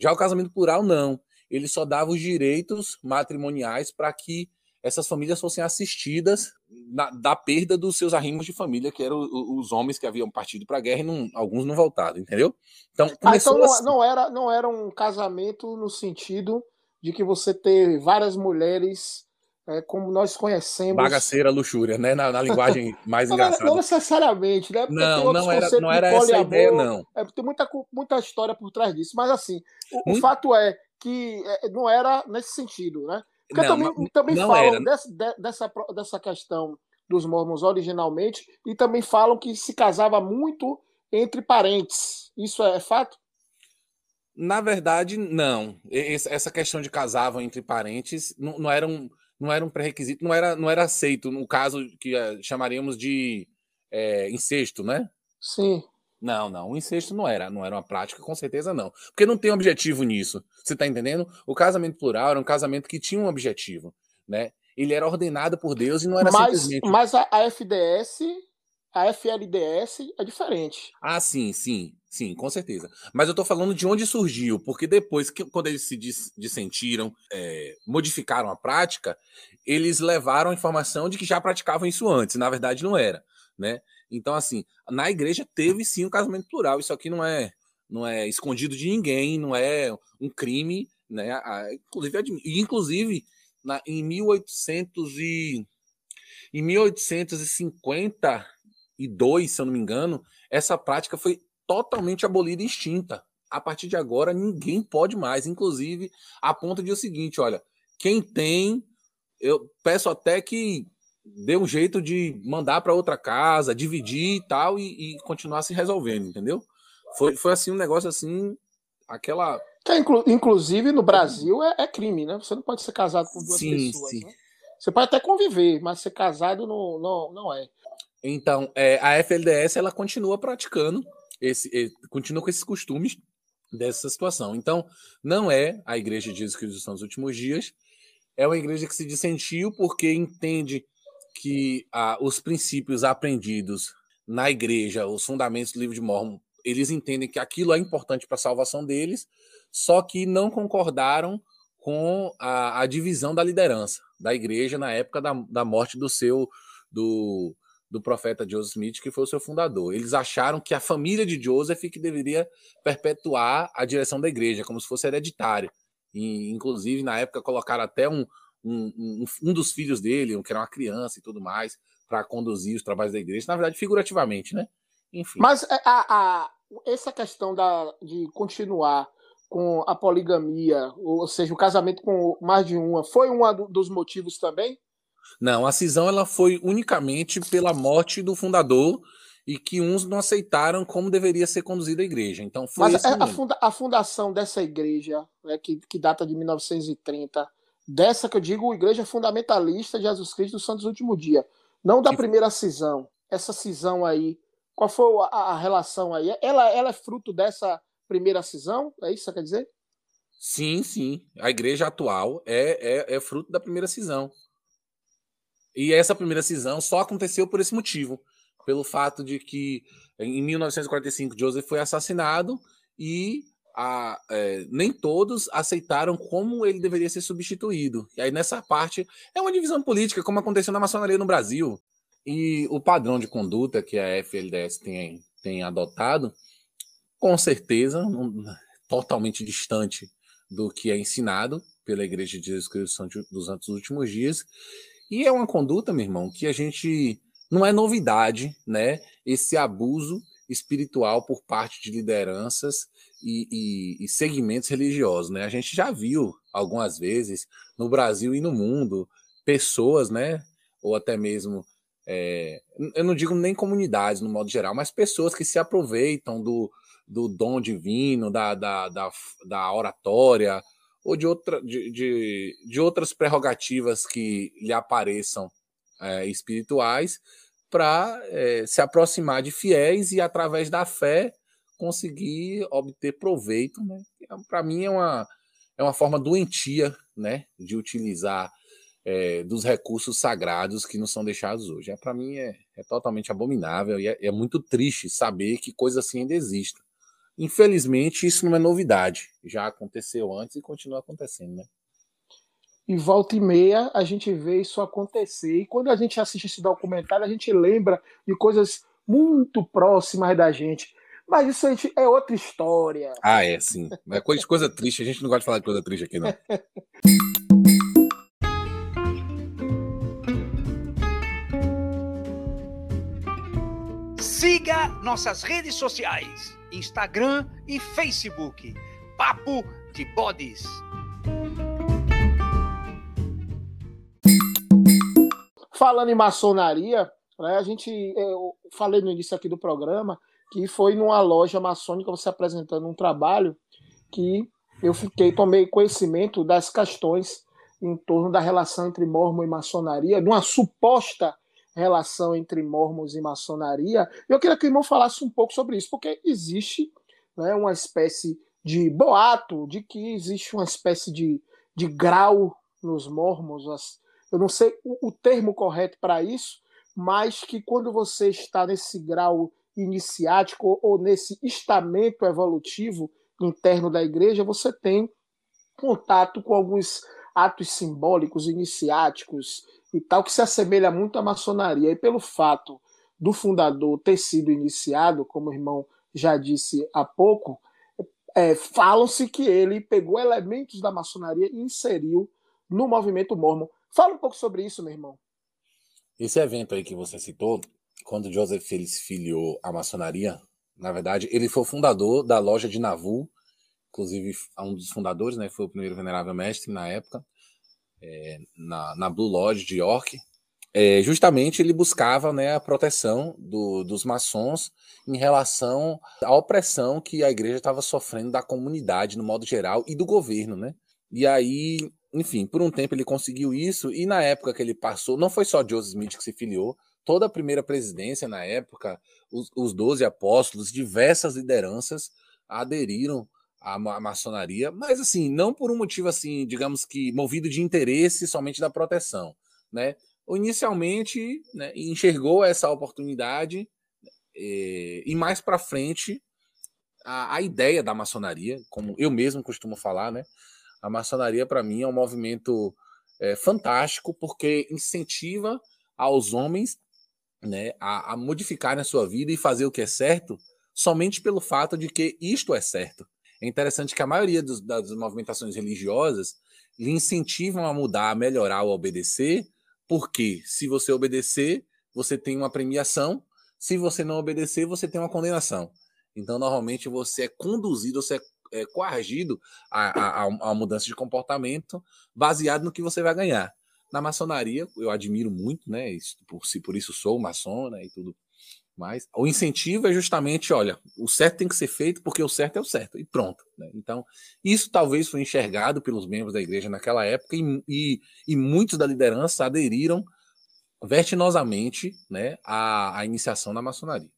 B: Já o casamento plural, não. Ele só dava os direitos matrimoniais para que essas famílias fossem assistidas na, da perda dos seus arrimos de família, que eram os, homens que haviam partido para a guerra e não, alguns não voltaram, entendeu?
A: Então, ah, então não, assim. não, era, não era um casamento no sentido de que você ter várias mulheres é, como nós conhecemos.
B: Bagaceira, luxúria, né? Na, na linguagem [LAUGHS] mais não, engraçada.
A: Não necessariamente, né?
B: Porque não, não era, não era essa a ideia, não.
A: É, tem muita, muita história por trás disso. Mas assim, o, hum? o fato é que é, não era nesse sentido, né? Porque não, também, também não falam dessa, dessa, dessa questão dos mormons originalmente e também falam que se casava muito entre parentes. Isso é fato?
B: Na verdade, não. Essa questão de casavam entre parentes não, não era um, não era um pré-requisito, não era, não era aceito no caso que uh, chamaríamos de é, incesto, né?
A: Sim.
B: Não, não. O incesto não era, não era uma prática, com certeza não. Porque não tem objetivo nisso. Você tá entendendo? O casamento plural era um casamento que tinha um objetivo, né? Ele era ordenado por Deus e não era
A: mas,
B: simplesmente.
A: Mas a, a FDS, a FLDS é diferente.
B: Ah, sim, sim, sim, com certeza. Mas eu tô falando de onde surgiu, porque depois que quando eles se dissentiram, é, modificaram a prática, eles levaram a informação de que já praticavam isso antes. Na verdade, não era, né? Então, assim, na igreja teve sim um casamento plural. Isso aqui não é não é escondido de ninguém, não é um crime, né? Inclusive, inclusive na, em 1800 e em 1852, se eu não me engano, essa prática foi totalmente abolida e extinta. A partir de agora, ninguém pode mais. Inclusive, a ponto de o seguinte: olha, quem tem, eu peço até que dê um jeito de mandar para outra casa, dividir e tal, e, e, continuar se resolvendo, entendeu? Foi, foi assim um negócio assim, aquela.
A: Que, inclu inclusive no Brasil é, é, crime, né? Você não pode ser casado com duas sim, pessoas. Sim. Né? Você pode até conviver, mas ser casado não, não, não é.
B: Então, é, a FLDS ela continua praticando esse, continua com esses costumes dessa situação. Então, não é a Igreja de Jesus Cristo dos Últimos Dias, é uma igreja que se dissentiu porque entende que ah, os princípios aprendidos na igreja, os fundamentos do livro de Mormon, eles entendem que aquilo é importante para a salvação deles, só que não concordaram com a, a, divisão da liderança da igreja na época da, da morte do seu do, do profeta Joseph Smith, que foi o seu fundador. Eles acharam que a família de Joseph que deveria perpetuar a direção da igreja, como se fosse hereditário. E, inclusive, na época, colocaram até um, um, um, um dos filhos dele, que era uma criança e tudo mais, para conduzir os trabalhos da igreja. Na verdade, figurativamente, né?
A: Enfim. Mas é, a, a, essa questão da, de continuar com a poligamia, ou seja, o casamento com mais de uma, foi um dos motivos também?
B: Não, a cisão ela foi unicamente pela morte do fundador e que uns não aceitaram como deveria ser conduzida a igreja. Então foi
A: Mas a, funda a, fundação dessa igreja, né, que, que data de 1930, dessa que eu digo, igreja fundamentalista de Jesus Cristo dos Santos Último Dia, não da primeira cisão. Essa cisão aí, qual foi a, a, relação aí? Ela, ela é fruto dessa primeira cisão? É isso que você quer dizer?
B: Sim, sim. A igreja atual é, é, é fruto da primeira cisão. E essa primeira cisão só aconteceu por esse motivo pelo fato de que em 1945 Joseph foi assassinado e a, é, nem todos aceitaram como ele deveria ser substituído. E aí nessa parte é uma divisão política, como aconteceu na maçonaria no Brasil. E o padrão de conduta que a FLDS tem, tem adotado, com certeza, um, totalmente distante do que é ensinado pela Igreja de Jesus Cristo dos Santos Últimos Dias. E é uma conduta, meu irmão, que a gente não é novidade, né? Esse abuso espiritual por parte de lideranças e, e, e, segmentos religiosos, né? A gente já viu algumas vezes no Brasil e no mundo pessoas, né? Ou até mesmo, é, eu não digo nem comunidades no modo geral, mas pessoas que se aproveitam do, do dom divino, da, da, da, da oratória ou de, outra, de, de, de outras prerrogativas que lhe apareçam é, espirituais para é, se aproximar de fiéis e, através da fé, conseguir obter proveito. Né? Para mim, é uma, é uma forma doentia né, de utilizar é, dos recursos sagrados que nos são deixados hoje. É, Para mim, é, é, totalmente abominável e é, é muito triste saber que coisa assim ainda exista. Infelizmente, isso não é novidade. Já aconteceu antes e continua acontecendo, né?
A: E volta e meia a gente vê isso acontecer. E quando a gente assiste esse documentário, a gente lembra de coisas muito próximas da gente. Mas isso a gente, é outra história.
B: Ah, é, sim. É coisa, coisa triste. A gente não gosta de falar de coisa triste aqui, não.
D: Siga nossas redes sociais: Instagram e Facebook. Papo de Bodes.
A: Falando em maçonaria, né, a gente, eu falei no início aqui do programa que foi numa loja maçônica você apresentando um trabalho que eu fiquei, tomei conhecimento das questões em torno da relação entre mormon e maçonaria, de uma suposta relação entre mormons e maçonaria. Eu queria que o irmão falasse um pouco sobre isso, porque existe né, uma espécie de boato de que existe uma espécie de, de grau nos mormons, eu não sei o, o termo correto para isso, mas que quando você está nesse grau iniciático ou, nesse estamento evolutivo interno da igreja, você tem contato com alguns atos simbólicos iniciáticos e tal que se assemelha muito à maçonaria. E pelo fato do fundador ter sido iniciado, como o irmão já disse há pouco, é, falam-se que ele pegou elementos da maçonaria e inseriu no movimento mormon. Fala um pouco sobre isso, meu irmão.
B: Esse evento aí que você citou, quando Joseph ele se filiou à maçonaria, na verdade, ele foi o fundador da loja de Navu, inclusive um dos fundadores, né? Foi o primeiro venerável mestre na época, é, na, na Blue Lodge de York. É, justamente ele buscava né, a proteção do, dos maçons em relação à opressão que a igreja estava sofrendo da comunidade no modo geral e do governo, né? E aí, enfim, por um tempo ele conseguiu isso e na época que ele passou, não foi só Joseph Smith que se filiou, toda a primeira presidência na época, os doze apóstolos, diversas lideranças aderiram à, à maçonaria, mas assim, não por um motivo assim, digamos que movido de interesse somente da proteção, né? Inicialmente, né, enxergou essa oportunidade é, e mais para frente a, a, ideia da maçonaria, como eu mesmo costumo falar, né? A maçonaria para mim é um movimento é, fantástico porque incentiva aos homens né, a, a modificarem a sua vida e fazer o que é certo somente pelo fato de que isto é certo. É interessante que a maioria dos, das movimentações religiosas lhe incentivam a mudar, a melhorar, a obedecer, porque se você obedecer, você tem uma premiação, se você não obedecer, você tem uma condenação. Então, normalmente, você é conduzido, você é, é coagido a, a, a mudança de comportamento baseado no que você vai ganhar. Na maçonaria, eu admiro muito, né? Por, se por isso sou maçom, né? E tudo mais. O incentivo é justamente, olha, o certo tem que ser feito porque o certo é o certo, e pronto. Né? Então, isso talvez foi enxergado pelos membros da igreja naquela época, e, e, e muitos da liderança aderiram vertinosamente né, à, à iniciação na maçonaria.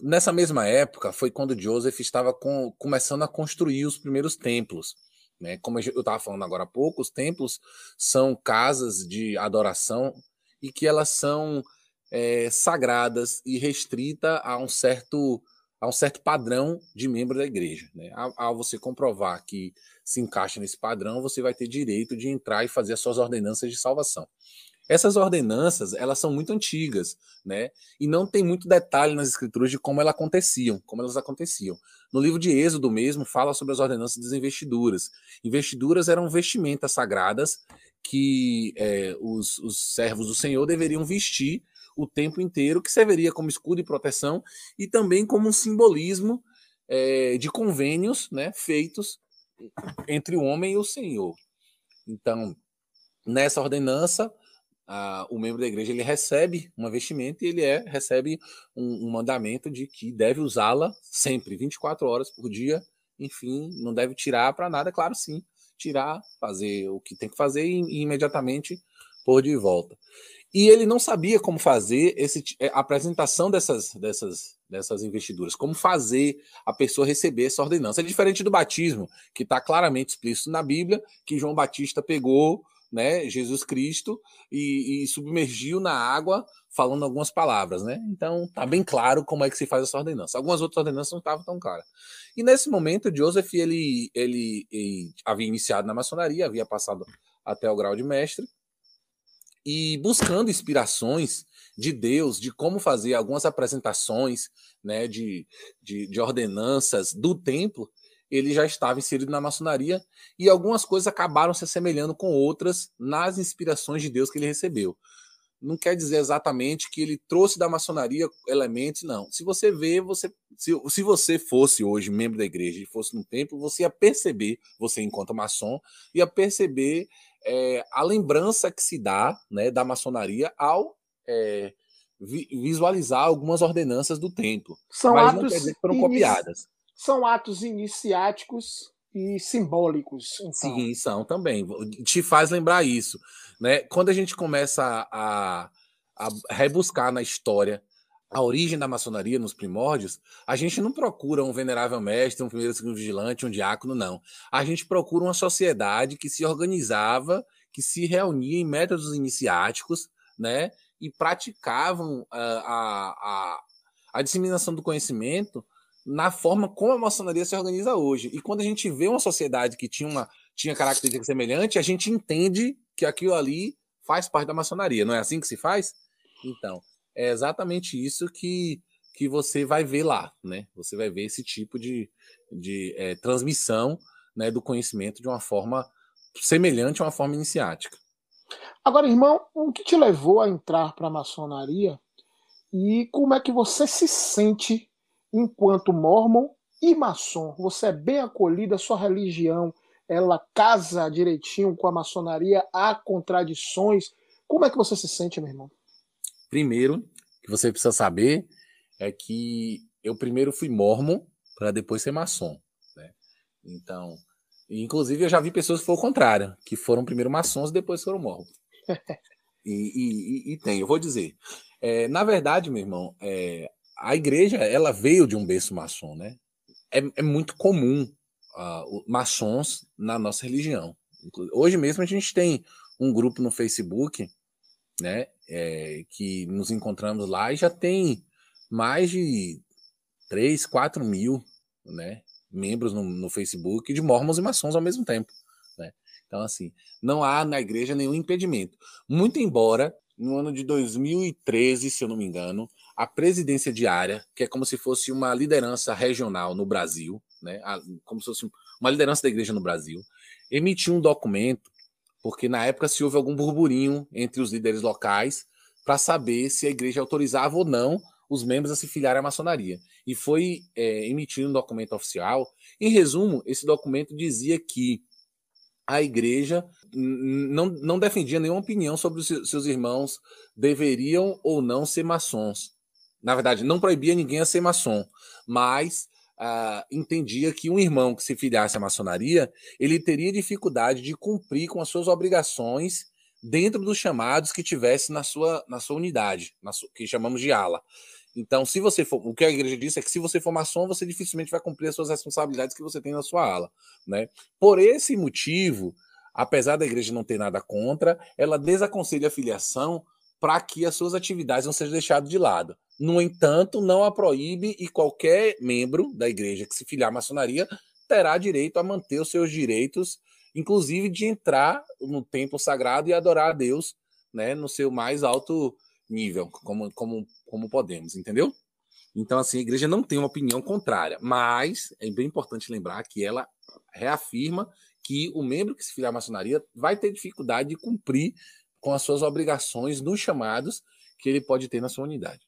B: Nessa mesma época foi quando Joseph estava com, começando a construir os primeiros templos. Né? Como eu estava falando agora há pouco, os templos são casas de adoração e que elas são é, sagradas e restrita a um certo a um certo padrão de membro da igreja. Né? Ao, você comprovar que se encaixa nesse padrão, você vai ter direito de entrar e fazer as suas ordenanças de salvação. Essas ordenanças, elas são muito antigas, né? E não tem muito detalhe nas escrituras de como elas aconteciam, como elas aconteciam. No livro de Êxodo mesmo fala sobre as ordenanças das investiduras. Investiduras eram vestimentas sagradas que é, os, os servos do Senhor deveriam vestir o tempo inteiro, que serviria como escudo e proteção e também como um simbolismo é, de convênios né, feitos entre o homem e o Senhor. Então, nessa ordenança, o membro da igreja ele recebe uma vestimenta e ele é, recebe um, um mandamento de que deve usá-la sempre, 24 horas por dia, enfim, não deve tirar para nada, claro sim, tirar, fazer o que tem que fazer e, e imediatamente pôr de volta. E ele não sabia como fazer esse, é, a apresentação dessas, dessas, dessas investiduras, como fazer a pessoa receber essa ordenança. É diferente do batismo, que está claramente explícito na Bíblia, que João Batista pegou né, Jesus Cristo e, e, submergiu na água falando algumas palavras, né? Então tá bem claro como é que se faz essa ordenança. Algumas outras ordenanças não estavam tão claras. E nesse momento, Joseph ele, ele, ele havia iniciado na maçonaria, havia passado até o grau de mestre e buscando inspirações de Deus, de como fazer algumas apresentações né, de, de, de ordenanças do templo, ele já estava inserido na maçonaria e algumas coisas acabaram se assemelhando com outras nas inspirações de Deus que ele recebeu. Não quer dizer exatamente que ele trouxe da maçonaria elementos, não. Se você vê, você se, se você fosse hoje membro da igreja e fosse no templo, você ia perceber, você enquanto maçom, ia perceber é, a lembrança que se dá né, da maçonaria ao é, vi, visualizar algumas ordenanças do templo.
A: São Mas atos não quer dizer que foram copiadas são atos iniciáticos e simbólicos. Então.
B: Sim, são também. Te faz lembrar isso. Né? Quando a gente começa a, a rebuscar na história a origem da maçonaria nos primórdios, a gente não procura um venerável mestre, um primeiro segundo vigilante, um diácono, não. A gente procura uma sociedade que se organizava, que se reunia em métodos iniciáticos, né? E praticavam a, a, a, a disseminação do conhecimento na forma como a maçonaria se organiza hoje. E quando a gente vê uma sociedade que tinha uma tinha característica semelhante, a gente entende que aquilo ali faz parte da maçonaria. Não é assim que se faz? Então, é exatamente isso que, que você vai ver lá, né? Você vai ver esse tipo de, de é, transmissão né, do conhecimento de uma forma semelhante a uma forma iniciática.
A: Agora, irmão, o que te levou a entrar para a maçonaria e como é que você se sente enquanto mormon e maçom? Você é bem acolhido, a sua religião ela casa direitinho com a maçonaria, há contradições. Como é que você se sente, meu irmão?
B: Primeiro, que você precisa saber é que eu primeiro fui mormon para depois ser maçom. Né? Então, inclusive eu já vi pessoas que foram o contrário, que foram primeiro maçons e depois foram mormons. [LAUGHS] e, e, e, tem, eu vou dizer. É, na verdade, meu irmão, é, a igreja ela veio de um berço maçom, né? É, é muito comum uh, maçons na nossa religião. Hoje mesmo a gente tem um grupo no Facebook, né? É, que nos encontramos lá e já tem mais de 3, 4 mil, né? Membros no, no Facebook de mormons e maçons ao mesmo tempo. Né? Então, assim, não há na igreja nenhum impedimento. Muito embora, no ano de 2013, se eu não me engano, a presidência diária, que é como se fosse uma liderança regional no Brasil, né, como se fosse uma liderança da igreja no Brasil, emitiu um documento, porque na época se houve algum burburinho entre os líderes locais para saber se a igreja autorizava ou não os membros a se filiarem à maçonaria. E foi é, emitido um documento oficial. Em resumo, esse documento dizia que a igreja não, não defendia nenhuma opinião sobre se seus irmãos deveriam ou não ser maçons. Na verdade, não proibia ninguém a ser maçom, mas ah, entendia que um irmão que se filiasse à maçonaria, ele teria dificuldade de cumprir com as suas obrigações dentro dos chamados que tivesse na sua, na sua unidade, na sua, que chamamos de ala. Então, se você for, o que a igreja disse é que se você for maçom, você dificilmente vai cumprir as suas responsabilidades que você tem na sua ala, né? Por esse motivo, apesar da igreja não ter nada contra, ela desaconselha a filiação para que as suas atividades não sejam deixadas de lado. No entanto, não a proíbe e qualquer membro da igreja que se filiar à maçonaria terá direito a manter os seus direitos, inclusive de entrar no templo sagrado e adorar a Deus, né, no seu mais alto nível, como, como, como podemos, entendeu? Então, assim, a igreja não tem uma opinião contrária, mas é bem importante lembrar que ela reafirma que o membro que se filiar à maçonaria vai ter dificuldade de cumprir com as suas obrigações nos chamados que ele pode ter na sua unidade.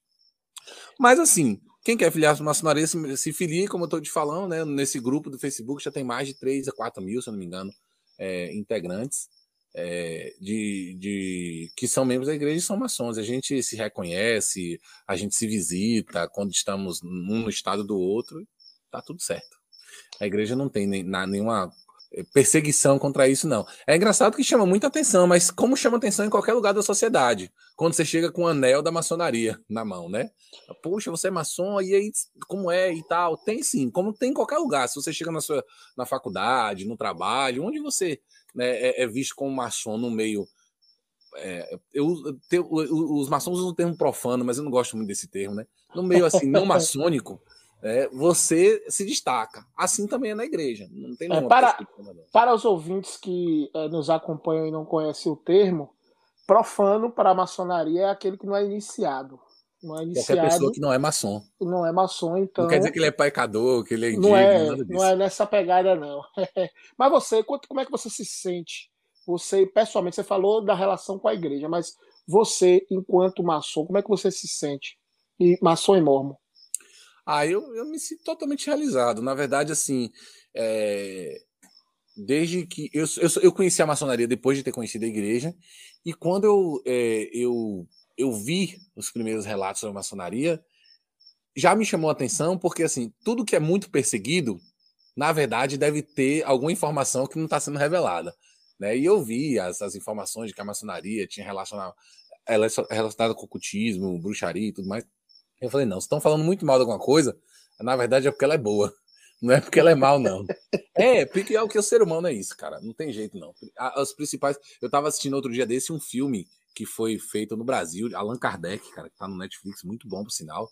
B: Mas, assim, quem quer filiar à maçonaria se, se filie, como eu estou te falando, né, nesse grupo do Facebook já tem mais de 3 a 4 mil, se eu não me engano, é, integrantes é, de, de, que são membros da igreja e são maçons. A gente se reconhece, a gente se visita quando estamos um no estado do outro, tá tudo certo. A igreja não tem nem, na, nenhuma perseguição contra isso, não. É engraçado que chama muita atenção, mas como chama atenção em qualquer lugar da sociedade, quando você chega com o anel da maçonaria na mão, né? Puxa, você é maçom, e aí como é e tal? Tem sim, como tem em qualquer lugar. Se você chega na sua na faculdade, no trabalho, onde você né, é, é, visto como maçom no meio. É, eu, te, os maçons usam o termo profano, mas eu não gosto muito desse termo, né? No meio assim, não [LAUGHS] maçônico, é, você se destaca. Assim também é na igreja. Não tem
A: é, para, para os ouvintes que é, nos acompanham e não conhecem o termo, profano para a maçonaria é aquele que não é iniciado. Não é iniciado,
B: Qualquer pessoa que não é maçom.
A: Não é maçom, então.
B: Não quer dizer que ele é pecador, que ele é
A: indígena, não é, não é nessa pegada, não. [LAUGHS] mas você, como é que você se sente? Você, pessoalmente, você falou da relação com a igreja, mas você, enquanto maçom, como é que você se sente? E maçom e mormon?
B: Ah, eu, eu me sinto totalmente realizado. Na verdade, assim, é... desde que. Eu, eu, eu conheci a maçonaria depois de ter conhecido a igreja, e quando eu, é, eu eu vi os primeiros relatos sobre maçonaria, já me chamou a atenção, porque assim, tudo que é muito perseguido, na verdade, deve ter alguma informação que não está sendo revelada. Né? E eu vi as, as informações de que a maçonaria tinha relacionado, ela é relacionada com ocultismo, bruxaria e tudo mais. Eu falei, não, se estão falando muito mal de alguma coisa, na verdade é porque ela é boa. [LAUGHS] Não é porque ela é mal, não. É, porque é o que o ser humano é isso, cara. Não tem jeito, não. As principais. Eu estava assistindo outro dia desse um filme que foi feito no Brasil, Allan Kardec, cara, que está no Netflix, muito bom por sinal,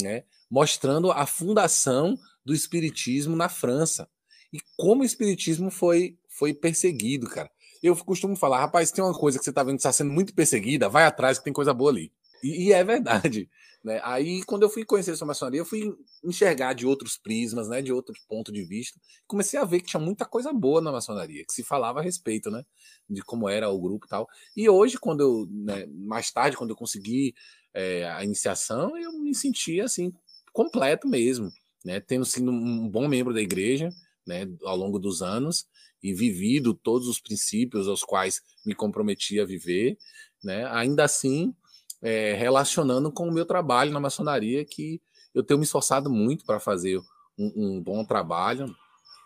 B: né? Mostrando a fundação do espiritismo na França e como o espiritismo foi foi perseguido, cara. Eu costumo falar, rapaz, tem uma coisa que você está vendo que está sendo muito perseguida, vai atrás que tem coisa boa ali. E, e é verdade. [LAUGHS] Né? Aí, quando eu fui conhecer a maçonaria, eu fui enxergar de outros prismas, né? de outro ponto de vista. Comecei a ver que tinha muita coisa boa na maçonaria, que se falava a respeito, né? De como era o grupo e tal. E hoje, quando eu, né, mais tarde, quando eu consegui é, a iniciação, eu me senti assim, completo mesmo, né? Tendo sido um bom membro da igreja, né, ao longo dos anos e vivido todos os princípios aos quais me comprometi a viver, né? Ainda assim, é, relacionando com o meu trabalho na maçonaria, que eu tenho me esforçado muito para fazer um, um, bom trabalho,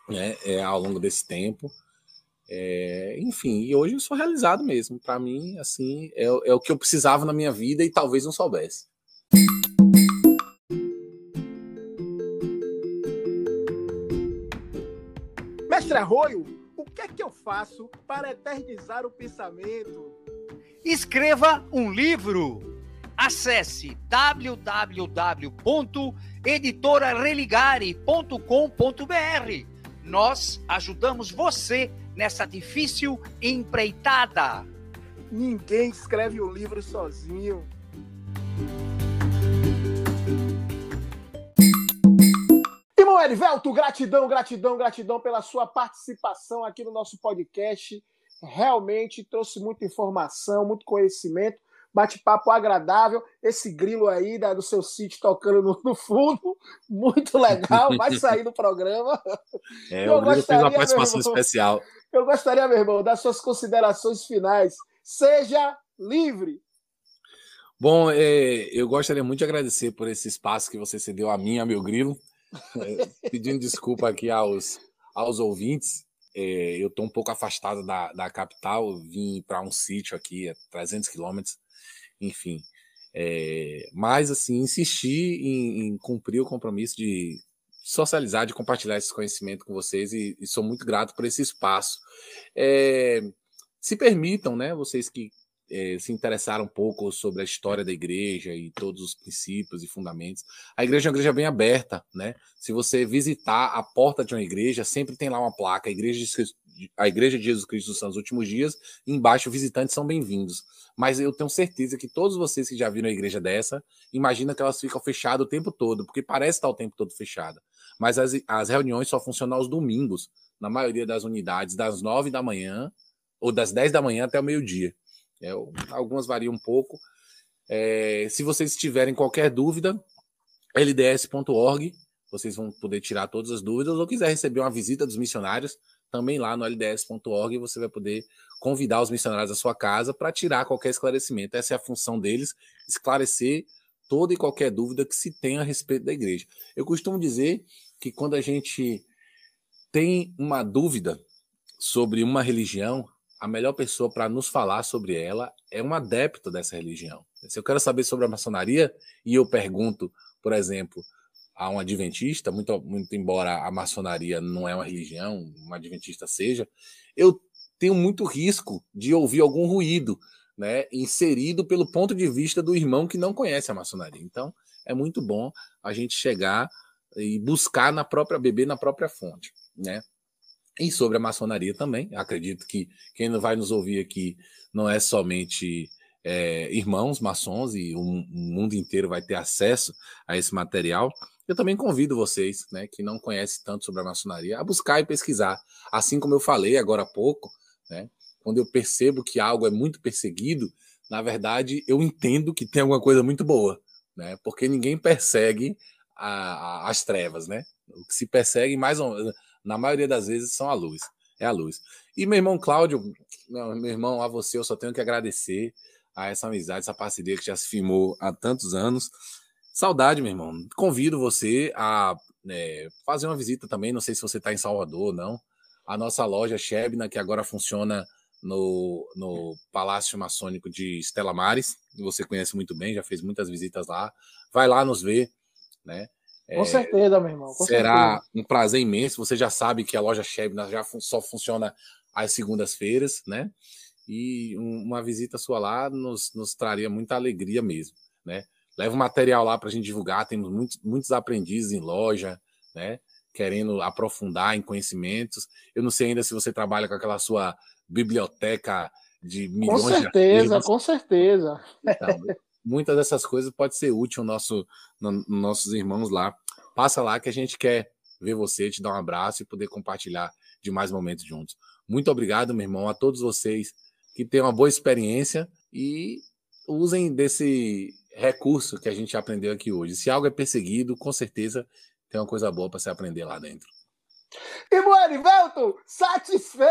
B: né? É, ao longo desse tempo. É, enfim, e hoje eu sou realizado mesmo. Para mim, assim, é, é o que eu precisava na minha vida e talvez não soubesse.
A: Mestre Arroio, o que é que eu faço para eternizar o pensamento?
D: Escreva um livro. Acesse www.editorareligare.com.br. Nós ajudamos você nessa difícil empreitada.
A: Ninguém escreve um livro sozinho. Erivelto, gratidão, gratidão, gratidão pela sua participação aqui no nosso podcast. Realmente trouxe muita informação, muito conhecimento, bate-papo agradável. Esse grilo aí da, do seu sítio tocando no, no fundo, [LAUGHS] muito legal, vai sair do programa.
B: É, eu o grilo fez uma participação irmão, especial.
A: Eu gostaria, meu irmão, das suas considerações finais. Seja livre.
B: Bom, é, eu gostaria muito de agradecer por esse espaço que você cedeu a mim, a meu grilo. É, pedindo desculpa aqui aos, aos ouvintes. É, eu estou um pouco afastado da, da capital, vim para um sítio aqui a 300 quilômetros, enfim. É, mas, assim, insisti em, em, cumprir o compromisso de socializar, de compartilhar esse conhecimento com vocês e, e sou muito grato por esse espaço. É, se permitam, né, vocês que é, se interessaram um pouco sobre a história da igreja e todos os princípios e fundamentos. A igreja é uma igreja bem aberta, né? Se você visitar a porta de uma igreja, sempre tem lá uma placa, a igreja de, a igreja de Jesus Cristo dos Santos Últimos Dias, embaixo visitantes são bem-vindos. Mas eu tenho certeza que todos vocês que já viram a igreja dessa, imagina que elas ficam fechadas o tempo todo, porque parece estar o tempo todo fechada. Mas as, as reuniões só funcionam aos domingos, na maioria das unidades, das nove da manhã ou das dez da manhã até o meio-dia. É, algumas variam um pouco. É, se vocês tiverem qualquer dúvida, lds.org, vocês vão poder tirar todas as dúvidas, ou quiser receber uma visita dos missionários, também lá no lds.org você vai poder convidar os missionários à sua casa para tirar qualquer esclarecimento. Essa é a função deles, esclarecer toda e qualquer dúvida que se tenha a respeito da igreja. Eu costumo dizer que quando a gente tem uma dúvida sobre uma religião, a melhor pessoa para nos falar sobre ela é um adepto dessa religião. Se eu quero saber sobre a maçonaria e eu pergunto, por exemplo, a um adventista, muito, muito embora a maçonaria não é uma religião, um adventista seja, eu tenho muito risco de ouvir algum ruído, né, inserido pelo ponto de vista do irmão que não conhece a maçonaria. Então, é muito bom a gente chegar e buscar na própria beber na própria fonte, né? E sobre a maçonaria também, acredito que quem vai nos ouvir aqui não é somente é, irmãos maçons e o, mundo inteiro vai ter acesso a esse material. Eu também convido vocês, né, que não conhecem tanto sobre a maçonaria, a buscar e pesquisar. Assim como eu falei agora há pouco, né, quando eu percebo que algo é muito perseguido, na verdade eu entendo que tem alguma coisa muito boa, né, porque ninguém persegue a, a, as trevas, né. O que se persegue mais ou menos na maioria das vezes são a luz. É a luz. E meu irmão Cláudio, meu irmão, a você eu só tenho que agradecer a essa amizade, essa parceria que já se firmou há tantos anos. Saudade, meu irmão. Convido você a é, fazer uma visita também. Não sei se você está em Salvador ou não. A nossa loja Shebna, que agora funciona no, no Palácio Maçônico de Estela Mares, você conhece muito bem, já fez muitas visitas lá. Vai lá nos ver, né?
A: Com certeza, meu irmão.
B: será
A: certeza.
B: um prazer imenso. Você já sabe que a loja Chevna já só funciona às segundas-feiras, né? E uma visita sua lá nos, nos traria muita alegria mesmo, né? Leva o material lá para a gente divulgar. Temos muitos, muitos aprendizes em loja, né? Querendo aprofundar em conhecimentos. Eu não sei ainda se você trabalha com aquela sua biblioteca de milhões
A: com certeza, de Com certeza,
B: então, muitas dessas coisas pode ser útil no nosso, no, no nossos irmãos lá. Passa lá que a gente quer ver você, te dar um abraço e poder compartilhar de mais momentos juntos. Muito obrigado, meu irmão, a todos vocês que tenham uma boa experiência e usem desse recurso que a gente aprendeu aqui hoje. Se algo é perseguido, com certeza tem uma coisa boa para se aprender lá dentro.
A: Irmão Erivelton, satisfeito!